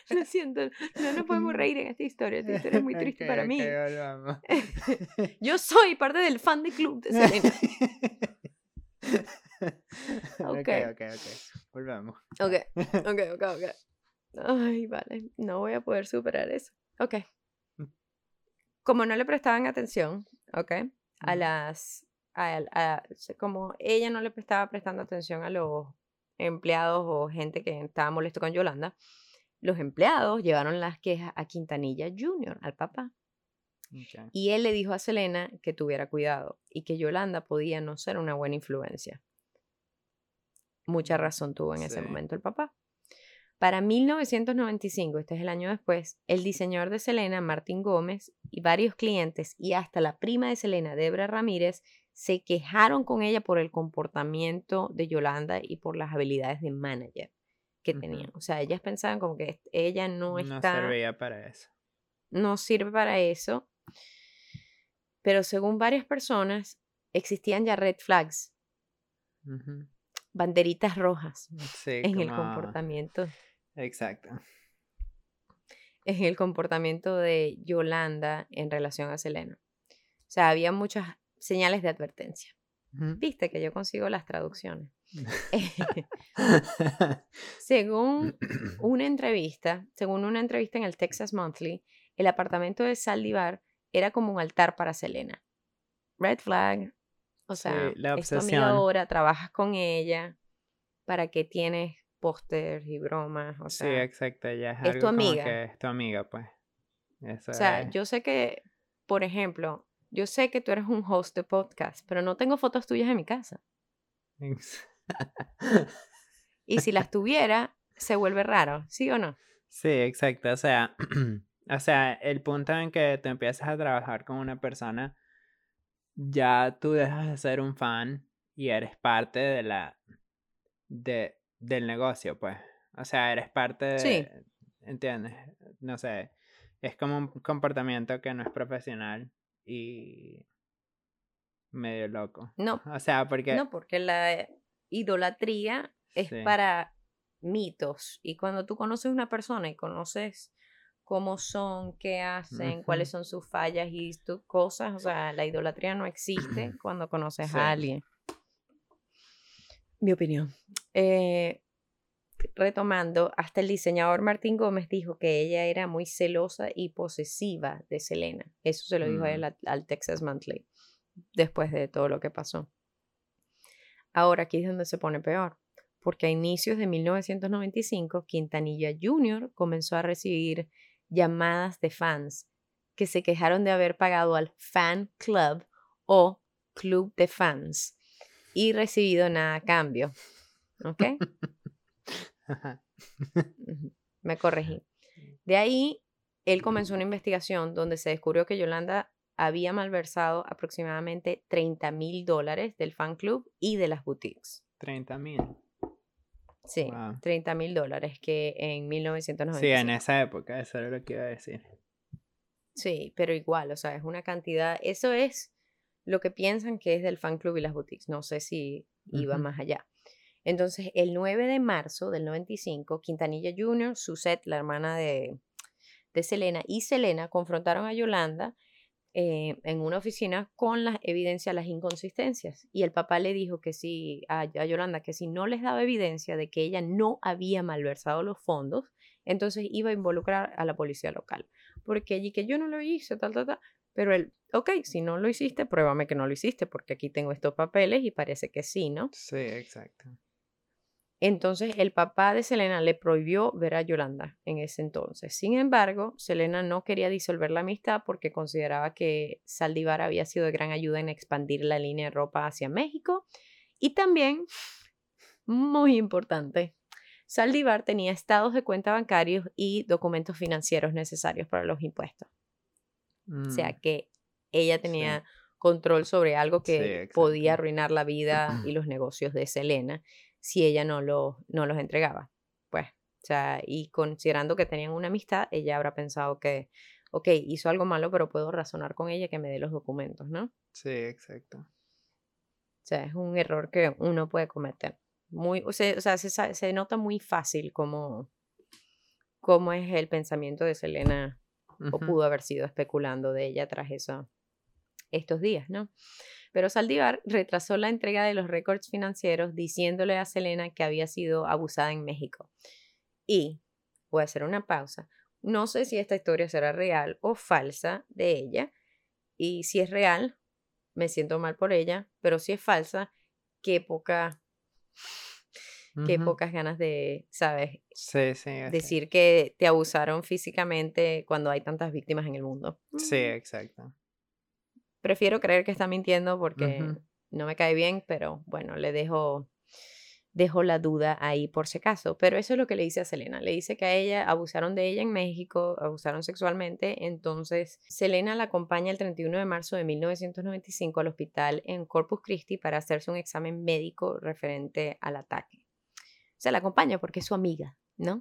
Lo siento, no nos podemos reír en esta historia. Esta historia es muy triste para mí. Yo soy parte del fan de club de Selena. ok, ok, ok. Volvamos. Ok, ok, ok, ok. Ay, vale, no voy a poder superar eso. Ok. Mm. Como no le prestaban atención, ok, a las, a, como ella no le estaba prestando atención a los empleados o gente que estaba molesto con Yolanda, los empleados llevaron las quejas a Quintanilla Jr., al papá. Y él le dijo a Selena que tuviera cuidado y que Yolanda podía no ser una buena influencia. Mucha razón tuvo en ese momento el papá. Para 1995, este es el año después, el diseñador de Selena, Martín Gómez, y varios clientes y hasta la prima de Selena, Debra Ramírez, se quejaron con ella por el comportamiento de Yolanda y por las habilidades de manager que tenían. O sea, ellas pensaban como que ella no está... No servía para eso. No sirve para eso. Pero según varias personas, existían ya red flags. Banderitas rojas en el comportamiento. Exacto. En el comportamiento de Yolanda en relación a Selena. O sea, había muchas señales de advertencia. Viste que yo consigo las traducciones. según una entrevista, según una entrevista en el Texas Monthly, el apartamento de Saldivar era como un altar para Selena. Red flag. O sea, la es tu amiga ahora, trabajas con ella, ¿para qué tienes pósters y bromas? O sea, sí, exacto, ya es, tu amiga. es tu amiga, pues. o sea, yo sé que, por ejemplo, yo sé que tú eres un host de podcast, pero no tengo fotos tuyas en mi casa. y si las tuviera, se vuelve raro, ¿sí o no? Sí, exacto. O sea, o sea, el punto en que te empiezas a trabajar con una persona, ya tú dejas de ser un fan y eres parte de la de, del negocio, pues. O sea, eres parte de. Sí. ¿Entiendes? No sé. Es como un comportamiento que no es profesional y medio loco. No. O sea, porque. No, porque la idolatría es para mitos. Y cuando tú conoces una persona y conoces cómo son, qué hacen, cuáles son sus fallas y tus cosas, o sea, la idolatría no existe cuando conoces a alguien. Mi opinión. Eh, retomando, hasta el diseñador Martín Gómez dijo que ella era muy celosa y posesiva de Selena. Eso se lo dijo él mm. al Texas Monthly después de todo lo que pasó. Ahora aquí es donde se pone peor, porque a inicios de 1995 Quintanilla Jr. comenzó a recibir llamadas de fans que se quejaron de haber pagado al fan club o club de fans y recibido nada a cambio. ¿Ok? Me corregí. De ahí, él comenzó una investigación donde se descubrió que Yolanda había malversado aproximadamente 30 mil dólares del fan club y de las boutiques. 30 mil. Sí, 30 mil dólares que en 1990. Sí, en esa época, eso era lo que iba a decir. Sí, pero igual, o sea, es una cantidad, eso es lo que piensan que es del fan club y las boutiques, no sé si iba más allá. Entonces, el 9 de marzo del 95, Quintanilla Jr., Suzette, la hermana de, de Selena, y Selena confrontaron a Yolanda eh, en una oficina con la evidencia, las inconsistencias. Y el papá le dijo que si a, Yolanda, que si no les daba evidencia de que ella no había malversado los fondos, entonces iba a involucrar a la policía local. Porque allí que yo no lo hice, tal, tal, tal. Pero él, ok, si no lo hiciste, pruébame que no lo hiciste, porque aquí tengo estos papeles y parece que sí, ¿no? Sí, exacto. Entonces el papá de Selena le prohibió ver a Yolanda en ese entonces. Sin embargo, Selena no quería disolver la amistad porque consideraba que Saldivar había sido de gran ayuda en expandir la línea de ropa hacia México. Y también, muy importante, Saldivar tenía estados de cuenta bancarios y documentos financieros necesarios para los impuestos. O sea mm. que ella tenía control sobre algo que podía arruinar la vida y los negocios de Selena si ella no, lo, no los entregaba. Pues, o sea, y considerando que tenían una amistad, ella habrá pensado que, ok, hizo algo malo, pero puedo razonar con ella que me dé los documentos, ¿no? Sí, exacto. O sea, es un error que uno puede cometer. Muy, o sea, se, se nota muy fácil cómo, cómo es el pensamiento de Selena, o pudo haber sido especulando de ella tras eso, estos días, ¿no? Pero Saldivar retrasó la entrega de los récords financieros diciéndole a Selena que había sido abusada en México. Y voy a hacer una pausa. No sé si esta historia será real o falsa de ella. Y si es real, me siento mal por ella. Pero si es falsa, qué poca qué pocas ganas de, ¿sabes? Sí, sí. Decir que te abusaron físicamente cuando hay tantas víctimas en el mundo. Sí, mm. exacto. Prefiero creer que está mintiendo porque no me cae bien, pero bueno, le dejo, dejo la duda ahí por si acaso. Pero eso es lo que le dice a Selena. Le dice que a ella abusaron de ella en México, abusaron sexualmente. Entonces, Selena la acompaña el 31 de marzo de 1995 al hospital en Corpus Christi para hacerse un examen médico referente al ataque se la acompaña porque es su amiga, ¿no?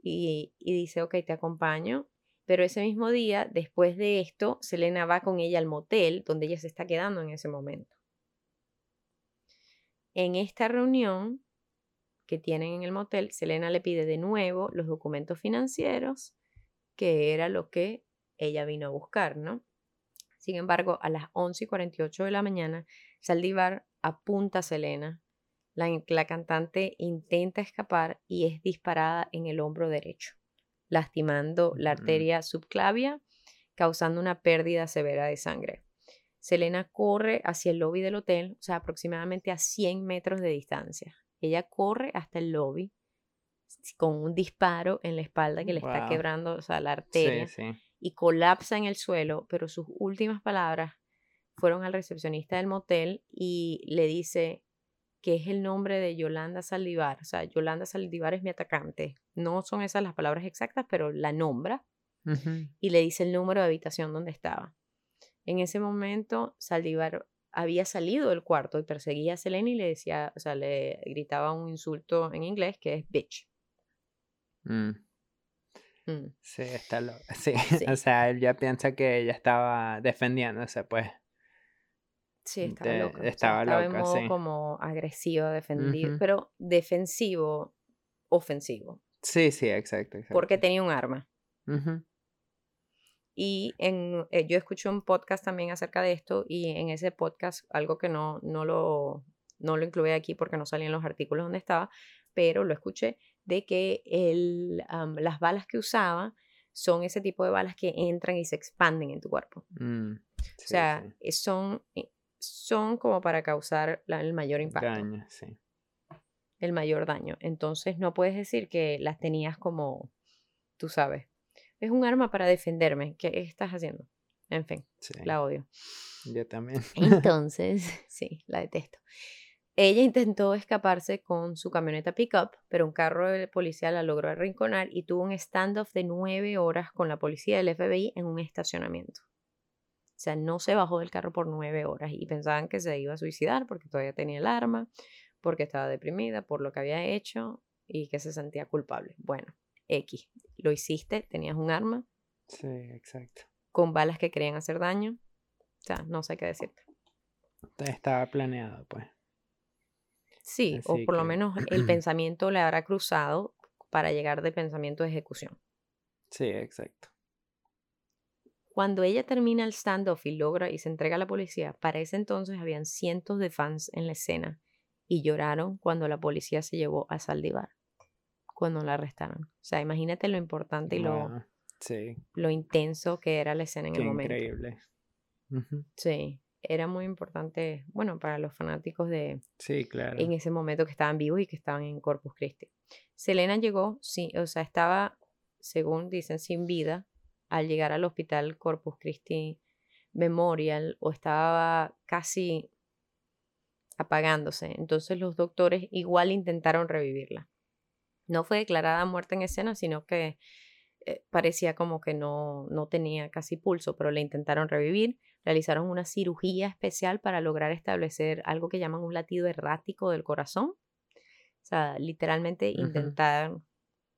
y, dice, ok, te acompaño. Pero ese mismo día, después de esto, Selena va con ella al motel donde ella se está quedando en ese momento. En esta reunión que tienen en el motel, Selena le pide de nuevo los documentos financieros, que era lo que ella vino a buscar, ¿no? Sin embargo, a las 11 y 48 de la mañana, Saldivar apunta a Selena la, cantante intenta escapar y es disparada en el hombro derecho, lastimando la arteria subclavia, causando una pérdida severa de sangre. Selena corre hacia el lobby del hotel, o sea, aproximadamente a 100 metros de distancia. Ella corre hasta el lobby con un disparo en la espalda que le está quebrando o sea, la arteria y colapsa en el suelo, pero sus últimas palabras fueron al recepcionista del motel y le dice, que es el nombre de Yolanda Saldivar. O sea, Yolanda Saldivar es mi atacante. No son esas las palabras exactas, pero la nombra y le dice el número de habitación donde estaba. En ese momento, Saldivar había salido del cuarto y perseguía a Selena y le decía, o sea, le gritaba un insulto en inglés que es bitch. Mm. Mm. Sí, está lo... sí. o sea, él ya piensa que ella estaba defendiéndose, pues. Sí, estaba loco. Estaba, en modo como agresivo, defendido, pero defensivo, ofensivo. Sí, sí, exacto. Porque tenía un arma. Y en, eh, yo escuché un podcast también acerca de esto y en ese podcast, algo que no, no, lo, no lo incluí aquí porque no salían los artículos donde estaba, pero lo escuché, de que el, las balas que usaba son ese tipo de balas que entran y se expanden en tu cuerpo. Mm, o sea, son eh, son como para causar el mayor impacto. Daño, sí. El mayor daño. Entonces no puedes decir que las tenías como, tú sabes, es un arma para defenderme. ¿Qué estás haciendo? En fin, la odio. Yo también. Entonces, sí, la detesto. Ella intentó escaparse con su camioneta pickup, pero un carro de policía la logró arrinconar y tuvo un standoff de nueve horas con la policía del FBI en un estacionamiento. O sea, no se bajó del carro por nueve horas y pensaban que se iba a suicidar porque todavía tenía el arma, porque estaba deprimida por lo que había hecho y que se sentía culpable. Bueno, X, lo hiciste, tenías un arma. Sí, exacto. Con balas que querían hacer daño. O sea, no sé qué decirte. Estaba planeado, pues. Sí, o por lo menos el pensamiento le habrá cruzado para llegar de pensamiento a ejecución. Sí, exacto. Cuando ella termina el standoff y logra y se entrega a la policía, para ese entonces habían cientos de fans en la escena y lloraron cuando la policía se llevó a Saldivar, cuando la arrestaron. O sea, imagínate lo importante y lo, lo intenso que era la escena en el momento. Increíble. Sí, era muy importante, bueno, para los fanáticos de... Sí, claro. En ese momento que estaban vivos y que estaban en Corpus Christi. Selena llegó, sí, o sea, estaba, según dicen, sin vida al llegar al hospital Corpus Christi Memorial o estaba casi apagándose. Entonces los doctores igual intentaron revivirla. No fue declarada muerta en escena, sino que eh, parecía como que no, no tenía casi pulso, pero la intentaron revivir. Realizaron una cirugía especial para lograr establecer algo que llaman un latido errático del corazón. O sea, literalmente intentaron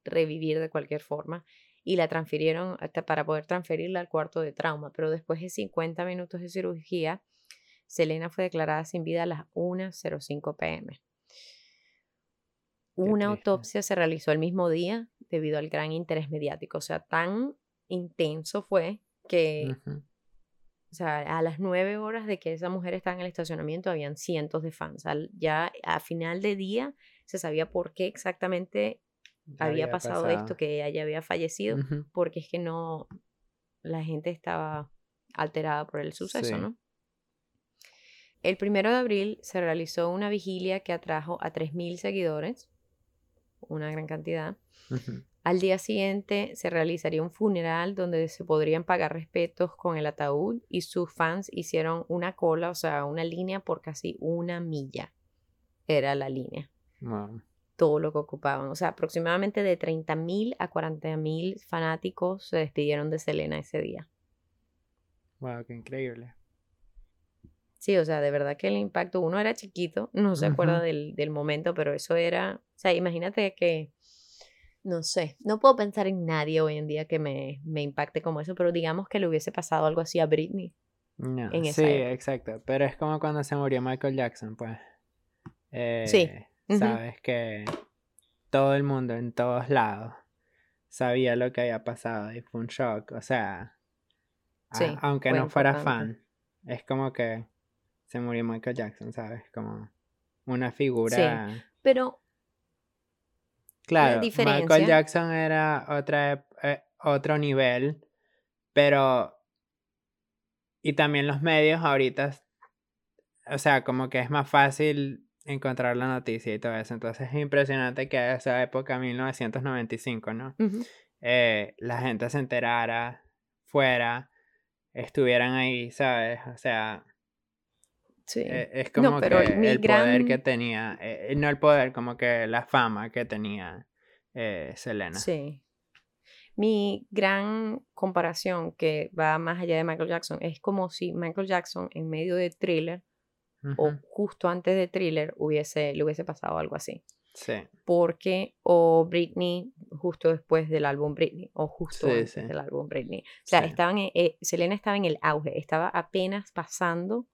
revivir de cualquier forma y la transfirieron hasta para poder transferirla al cuarto de trauma. Pero después de 50 minutos de cirugía, Selena fue declarada sin vida a las 1.05 pm. Una autopsia se realizó el mismo día debido al gran interés mediático. O sea, tan intenso fue que, o sea, a las nueve horas de que esa mujer estaba en el estacionamiento, habían cientos de fans. ya a final de día se sabía por qué exactamente había, pasado, esto, que ella había fallecido, porque es que no, la gente estaba alterada por el suceso, ¿no? El primero de abril se realizó una vigilia que atrajo a 3.000 seguidores, una gran cantidad. Al día siguiente se realizaría un funeral donde se podrían pagar respetos con el ataúd y sus fans hicieron una cola, o sea, una línea por casi una milla. Era la línea. Todo lo que ocupaban. O sea, aproximadamente de 30.000 a 40.000 fanáticos se despidieron de Selena ese día. Wow, qué increíble. Sí, o sea, de verdad que el impacto, uno era chiquito, no se acuerda del, del, momento, pero eso era, o sea, imagínate que, no sé, no puedo pensar en nadie hoy en día que me, me impacte como eso, pero digamos que le hubiese pasado algo así a Britney. No, sí, exacto, pero es como cuando se murió Michael Jackson, pues. sí. Sabes que todo el mundo en todos lados sabía lo que había pasado y fue un shock, o sea, aunque no fuera fan, es como que se murió Michael Jackson, ¿sabes? Como una figura. Sí, pero. Claro, Michael Jackson era otra, eh, otro nivel, pero. Y también los medios ahorita. O sea, como que es más fácil encontrar la noticia y todo eso. Entonces es impresionante que a esa época, 1995, ¿no? Eh, la gente se enterara fuera, estuvieran ahí, ¿sabes? O sea, Sí. Eh, es como que el poder que tenía, eh, no el poder, como que la fama que tenía eh, Selena. Sí. Mi gran comparación que va más allá de Michael Jackson es como si Michael Jackson en medio de thriller o justo antes de thriller hubiese, le hubiese pasado algo así. Sí. Porque, o Britney justo después del álbum Britney, o justo antes del álbum Britney. O sea, estaban, Selena estaba en el auge, estaba apenas pasando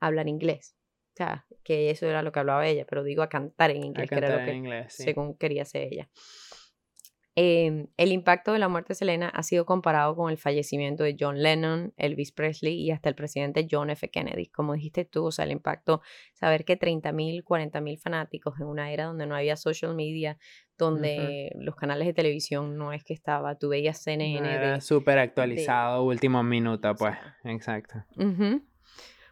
hablar inglés. O sea, que eso era lo que hablaba ella, pero digo a cantar en inglés, que era lo que según quería hacer ella. Em, el impacto de la muerte de Selena ha sido comparado con el fallecimiento de John Lennon, Elvis Presley y hasta el presidente John F. Kennedy. Como dijiste tú, o sea, el impacto, saber que 30.000, 40.000 fanáticos en una era donde no había social media, donde los canales de televisión no es que estaba, tú veías CNN. era súper actualizado, último minuto, pues, exacto.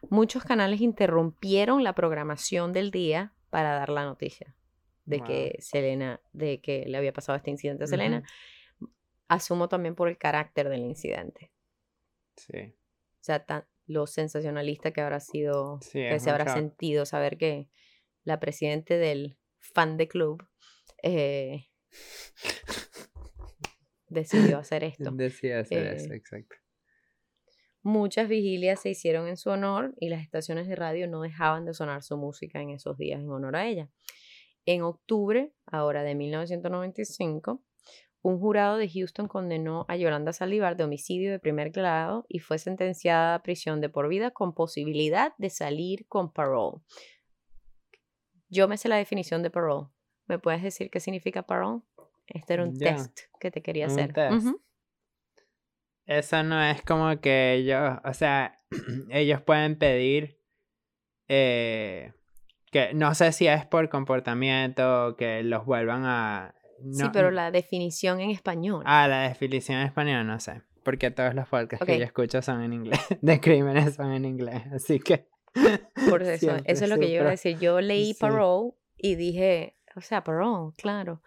Muchos canales interrumpieron la programación del día para dar la noticia de que Selena, de que le había pasado este incidente a Selena. Asumo también por el carácter del incidente. Sí. O sea, lo sensacionalista que habrá sido, que se habrá sentido saber que la presidente del fan de club eh, decidió hacer esto. Decidió hacer eso, eh, exacto. Muchas vigilias se hicieron en su honor y las estaciones de radio no dejaban de sonar su música en esos días en honor a ella. En octubre, ahora de 1995, un jurado de Houston condenó a Yolanda Saldívar de homicidio de primer grado y fue sentenciada a prisión de por vida con posibilidad de salir con parole. Yo me sé la definición de parole. ¿Me puedes decir qué significa parole? Este era un test que te quería hacer. Eso no es como que ellos, o sea, ellos pueden pedir eh, que no sé si es por comportamiento que los vuelvan a... sí, pero la definición en español. Ah, la definición en español no sé, porque todos los podcasts que yo escucho son en inglés, de crímenes son en inglés, así que... Por eso, eso es lo que yo iba a decir. Yo leí parole y dije, o sea, parole, claro.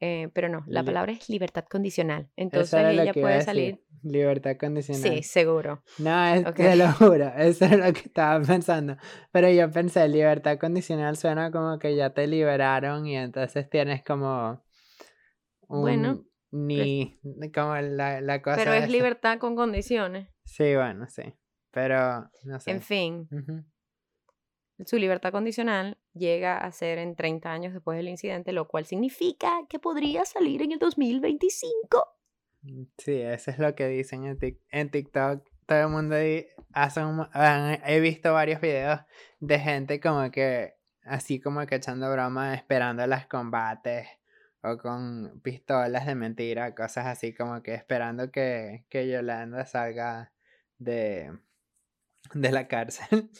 Eh, pero no, la palabra es libertad condicional. Entonces ella puede salir. Libertad condicional. Sí, seguro. No, es, te lo juro, eso es lo que estaba pensando. Pero yo pensé, libertad condicional suena como que ya te liberaron y entonces tienes como. bueno. Ni. Como la, la cosa. Pero es libertad con condiciones. Sí, bueno, sí. Pero, no sé. En fin su libertad condicional llega a ser en 30 años después del incidente, lo cual significa que podría salir en el 2025. Mm, sí, eso es lo que dicen en, TikTok. Todo el mundo hace un, he visto varios videos de gente como que así como que echando broma esperando los combates o con pistolas de mentira, cosas así como que esperando que, que Yolanda salga de, de la cárcel.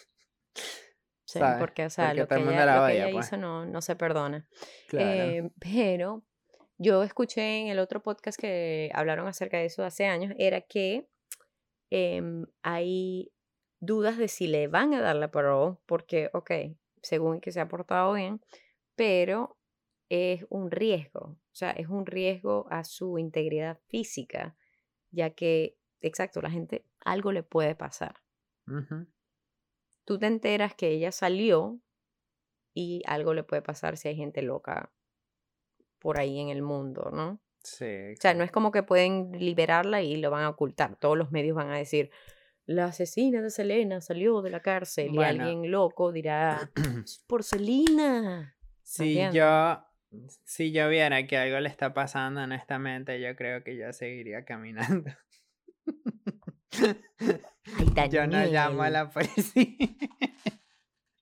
Sí, porque, o sea, lo que, ella, pues. hizo no, no se perdona. Eh, pero yo escuché en el otro podcast que hablaron acerca de eso hace años, era que em, hay dudas de si le van a dar la parole, porque, ok, según que se ha portado bien, pero es un riesgo, o sea, es un riesgo a su integridad física, ya que, exacto, la gente, algo le puede pasar. Tú te enteras que ella salió y algo le puede pasar si hay gente loca por ahí en el mundo, ¿no? Sí. O sea, no es como que pueden liberarla y lo van a ocultar. Todos los medios van a decir, la asesina de Selena salió de la cárcel y alguien loco dirá, por Selena. Si yo, si yo viera que algo le está pasando, honestamente, yo creo que yo seguiría caminando. yo no llamo a la policía.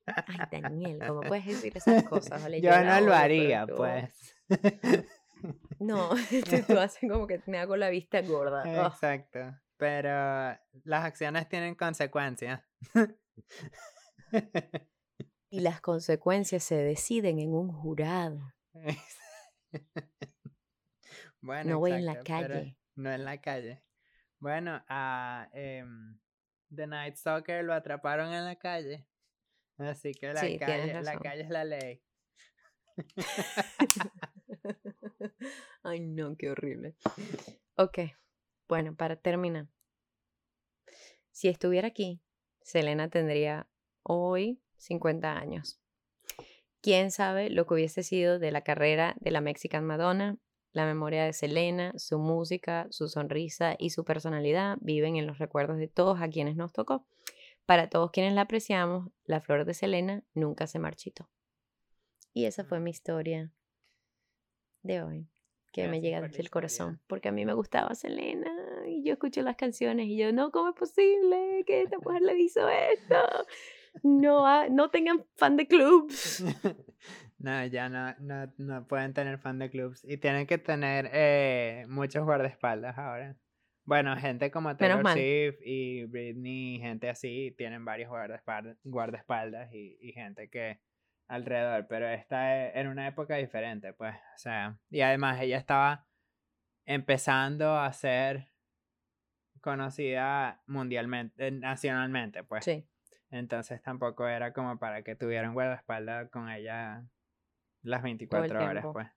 Ay, Daniel, ¿cómo puedes decir esas cosas? yo, no lo haría, pues. No, tú haces como que me hago la vista gorda. Exacto. Pero las acciones tienen consecuencias. Y las consecuencias se deciden en un jurado. bueno, no voy en la calle. No en la calle. Bueno, a em, The Night Stalker lo atraparon en la calle. Así que la, calle, la calle es la ley. Ay, no, qué horrible. Ok, bueno, para terminar. Si estuviera aquí, Selena tendría hoy 50 años. ¿Quién sabe lo que hubiese sido de la carrera de la Mexican Madonna? La memoria de Selena, su música, su sonrisa y su personalidad viven en los recuerdos de todos a quienes nos tocó. Para todos quienes la apreciamos, la flor de Selena nunca se marchitó. Y esa fue mi historia de hoy, que me llega desde el corazón, porque a mí me gustaba Selena y yo escucho las canciones y yo, no, ¿cómo es posible que esta mujer le hizo esto? No, no tengan fan de clubs. no, ya no, no, pueden tener fan de clubs y tienen que tener eh, muchos guardaespaldas ahora. Bueno, gente como Taylor Swift y Britney, gente así, tienen varios guardaespaldas, guardaespaldas y, y gente que alrededor, pero esta e, en una época diferente, pues, o sea, y además ella estaba empezando a ser conocida mundialmente, eh, nacionalmente, pues. Sí. Entonces tampoco era como para que tuvieran guardaespaldas con ella las 24 horas, pues.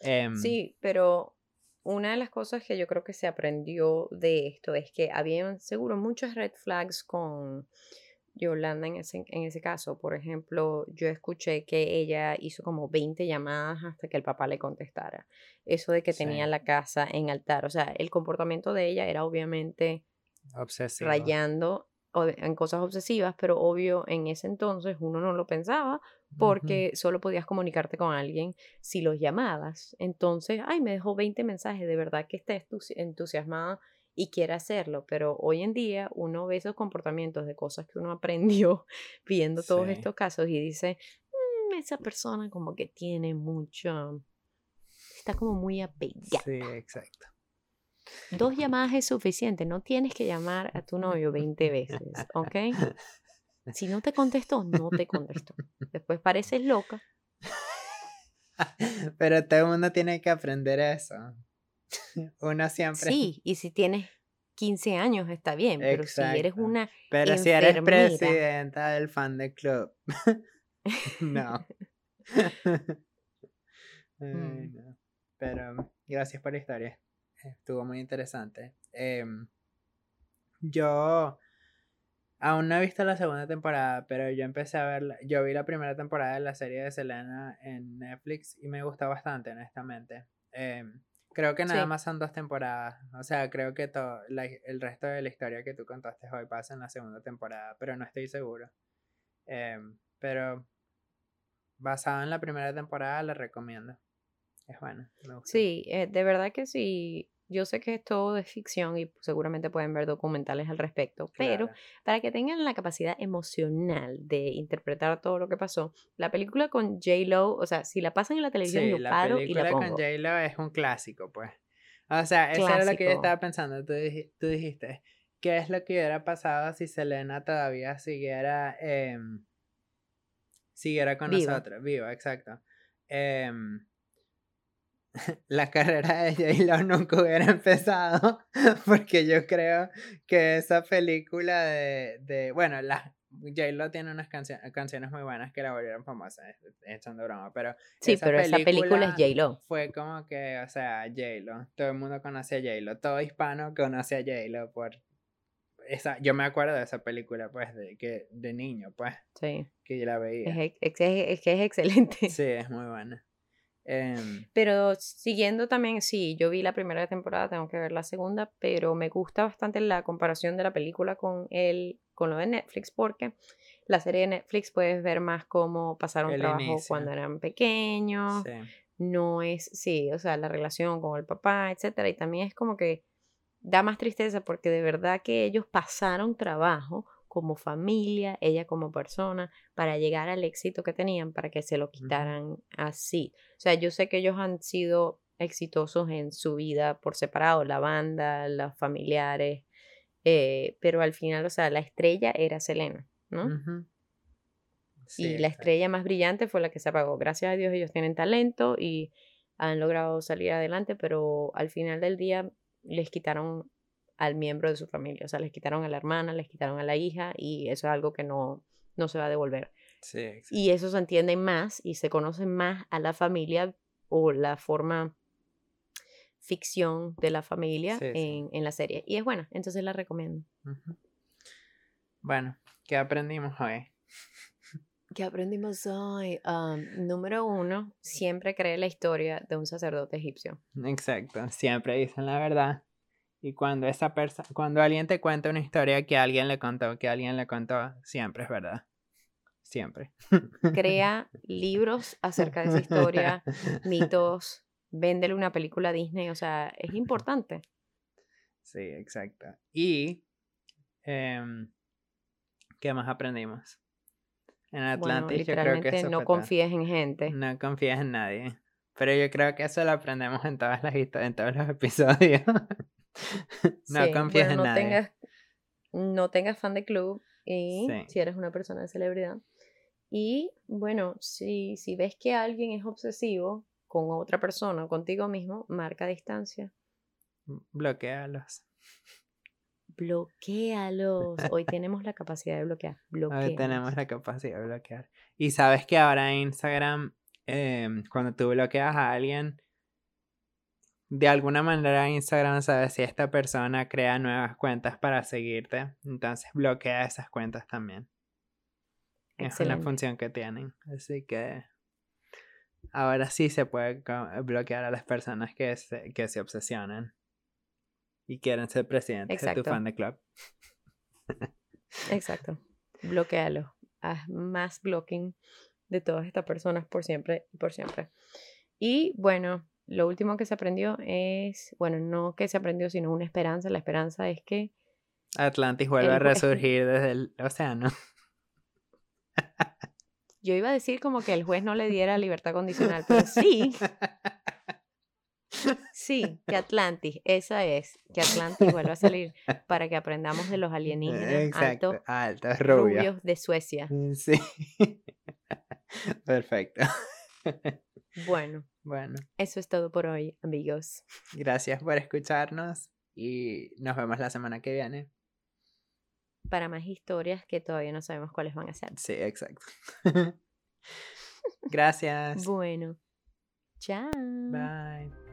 Em, sí, pero una de las cosas que yo creo que se aprendió de esto es que había seguro muchos red flags con Yolanda en ese, en ese caso. Por ejemplo, yo escuché que ella hizo como 20 llamadas hasta que el papá le contestara. Eso de que tenía la casa en altar. O sea, el comportamiento de ella era obviamente rayando en cosas obsesivas, pero obvio en ese entonces uno no lo pensaba porque solo podías comunicarte con alguien si los llamabas. Entonces, ay, me dejó 20 mensajes, de verdad que está entusiasmada y quiere hacerlo, pero hoy en día uno ve esos comportamientos de cosas que uno aprendió viendo todos estos casos y dice, mm, esa persona como que tiene mucho, está como muy apegada. Sí, exacto. Dos llamadas es suficiente, no tienes que llamar a tu novio 20 veces, ¿ok? Si no te contestó, no te contestó. Después pareces loca. Pero todo el mundo tiene que aprender eso. Uno siempre. Sí, y si tienes 15 años está bien, pero si eres una. Pero si eres presidenta del fan de club. no. Mm. no. Pero gracias por la historia. Estuvo muy interesante. Em, yo aún no he visto la segunda temporada, pero yo empecé a verla. Yo vi la primera temporada de la serie de Selena en Netflix y me gustó bastante, honestamente. Eh, Creo que nada más son dos temporadas. O sea, creo que todo el resto de la historia que tú contaste hoy pasa en la segunda temporada, pero no estoy seguro. Em, pero basado en la primera temporada, la recomiendo. Es bueno. Sí, eh, de verdad que sí. Yo sé que es todo de ficción y seguramente pueden ver documentales al respecto, pero para que tengan la capacidad emocional de interpretar todo lo que pasó, la película con J Lo, o sea, si la pasan en la televisión, yo paro y la pongo. con J Lo es un clásico, pues. O sea, eso era lo que yo estaba pensando. Tú, dijiste, ¿qué es lo que hubiera pasado si Selena todavía siguiera, em, siguiera con nosotros? Viva, exacto. Eh, la carrera de J-Lo nunca hubiera empezado porque yo creo que esa película de, de bueno, la, J-Lo tiene unas canciones muy buenas que la volvieron famosa, echando broma, pero sí, pero esa película es J-Lo. Fue como que, o sea, J-Lo, todo el mundo conoce a J-Lo, todo hispano conoce a J-Lo por esa, yo me acuerdo de esa película, pues, de, que, de niño, pues. Sí. Que yo la veía. Es, es, es, que es excelente. Sí, es muy buena. Em, pero siguiendo también, sí, yo vi la primera temporada, tengo que ver la segunda, pero me gusta bastante la comparación de la película con el, con lo de Netflix, porque la serie de Netflix puedes ver más cómo pasaron trabajo cuando eran pequeños. No es, sí, o sea, la relación con el papá, etcétera. Y también es como que da más tristeza porque de verdad que ellos pasaron trabajo como familia, ella como persona, para llegar al éxito que tenían, para que se lo quitaran así. O sea, yo sé que ellos han sido exitosos en su vida por separado, la banda, los familiares, eh, pero al final, o sea, la estrella era Selena, ¿no? y la estrella más brillante fue la que se apagó. Gracias a Dios ellos tienen talento y han logrado salir adelante, pero al final del día les quitaron al miembro de su familia, o sea, les quitaron a la hermana, les quitaron a la hija y eso es algo que no, no se va a devolver. Sí, y eso se entiende más y se conoce más a la familia o la forma ficción de la familia En, en, la serie. Y es buena, entonces la recomiendo. Bueno, ¿qué aprendimos hoy? ¿Qué aprendimos hoy? número uno, siempre cree la historia de un sacerdote egipcio. Exacto, siempre dicen la verdad. Y cuando esa persona, cuando alguien te cuenta una historia que alguien le contó, que alguien le contó, siempre es verdad. Siempre. Crea libros acerca de esa historia, mitos, véndele una película a Disney, o sea, es importante. Sí, exacto. Y, em, ¿qué más aprendimos? En Atlantis yo creo que no confíes en gente. No confíes en nadie. Pero yo creo que eso lo aprendemos en todas las en todos los episodios. no confíes en no nadie. Tengas, no tengas fan de club y si eres una persona de celebridad. Y bueno, si, si ves que alguien es obsesivo con otra persona o contigo mismo, marca distancia. Bloquealos. Bloquealos. Hoy tenemos la capacidad de bloquear. Hoy tenemos la capacidad de bloquear. Y sabes que ahora en Instagram, em, cuando tú bloqueas a alguien, de alguna manera Instagram sabe si esta persona crea nuevas cuentas para seguirte. Entonces bloquea esas cuentas también. Es una función que tienen. Así que ahora sí se puede bloquear a las personas que se, que se obsesionan y quieren ser presidentes de tu fan de club. Exacto. Bloquealo. Haz más blocking de todas estas personas por siempre y por siempre. Y bueno, lo último que se aprendió es, bueno, no que se aprendió, sino una esperanza. La esperanza es que Atlantis vuelve a resurgir desde el océano. Yo iba a decir como que el juez no le diera libertad condicional, pero sí. Sí, que Atlantis, esa es, que Atlantis vuelva a salir para que aprendamos de los alienígenas altos, altos rubios. de Suecia. Sí. Perfecto. Bueno, bueno. Eso es todo por hoy, amigos. Gracias por escucharnos y nos vemos la semana que viene. Para más historias que todavía no sabemos cuáles van a ser. Sí, exacto. Gracias. Bueno. Chao. Bye.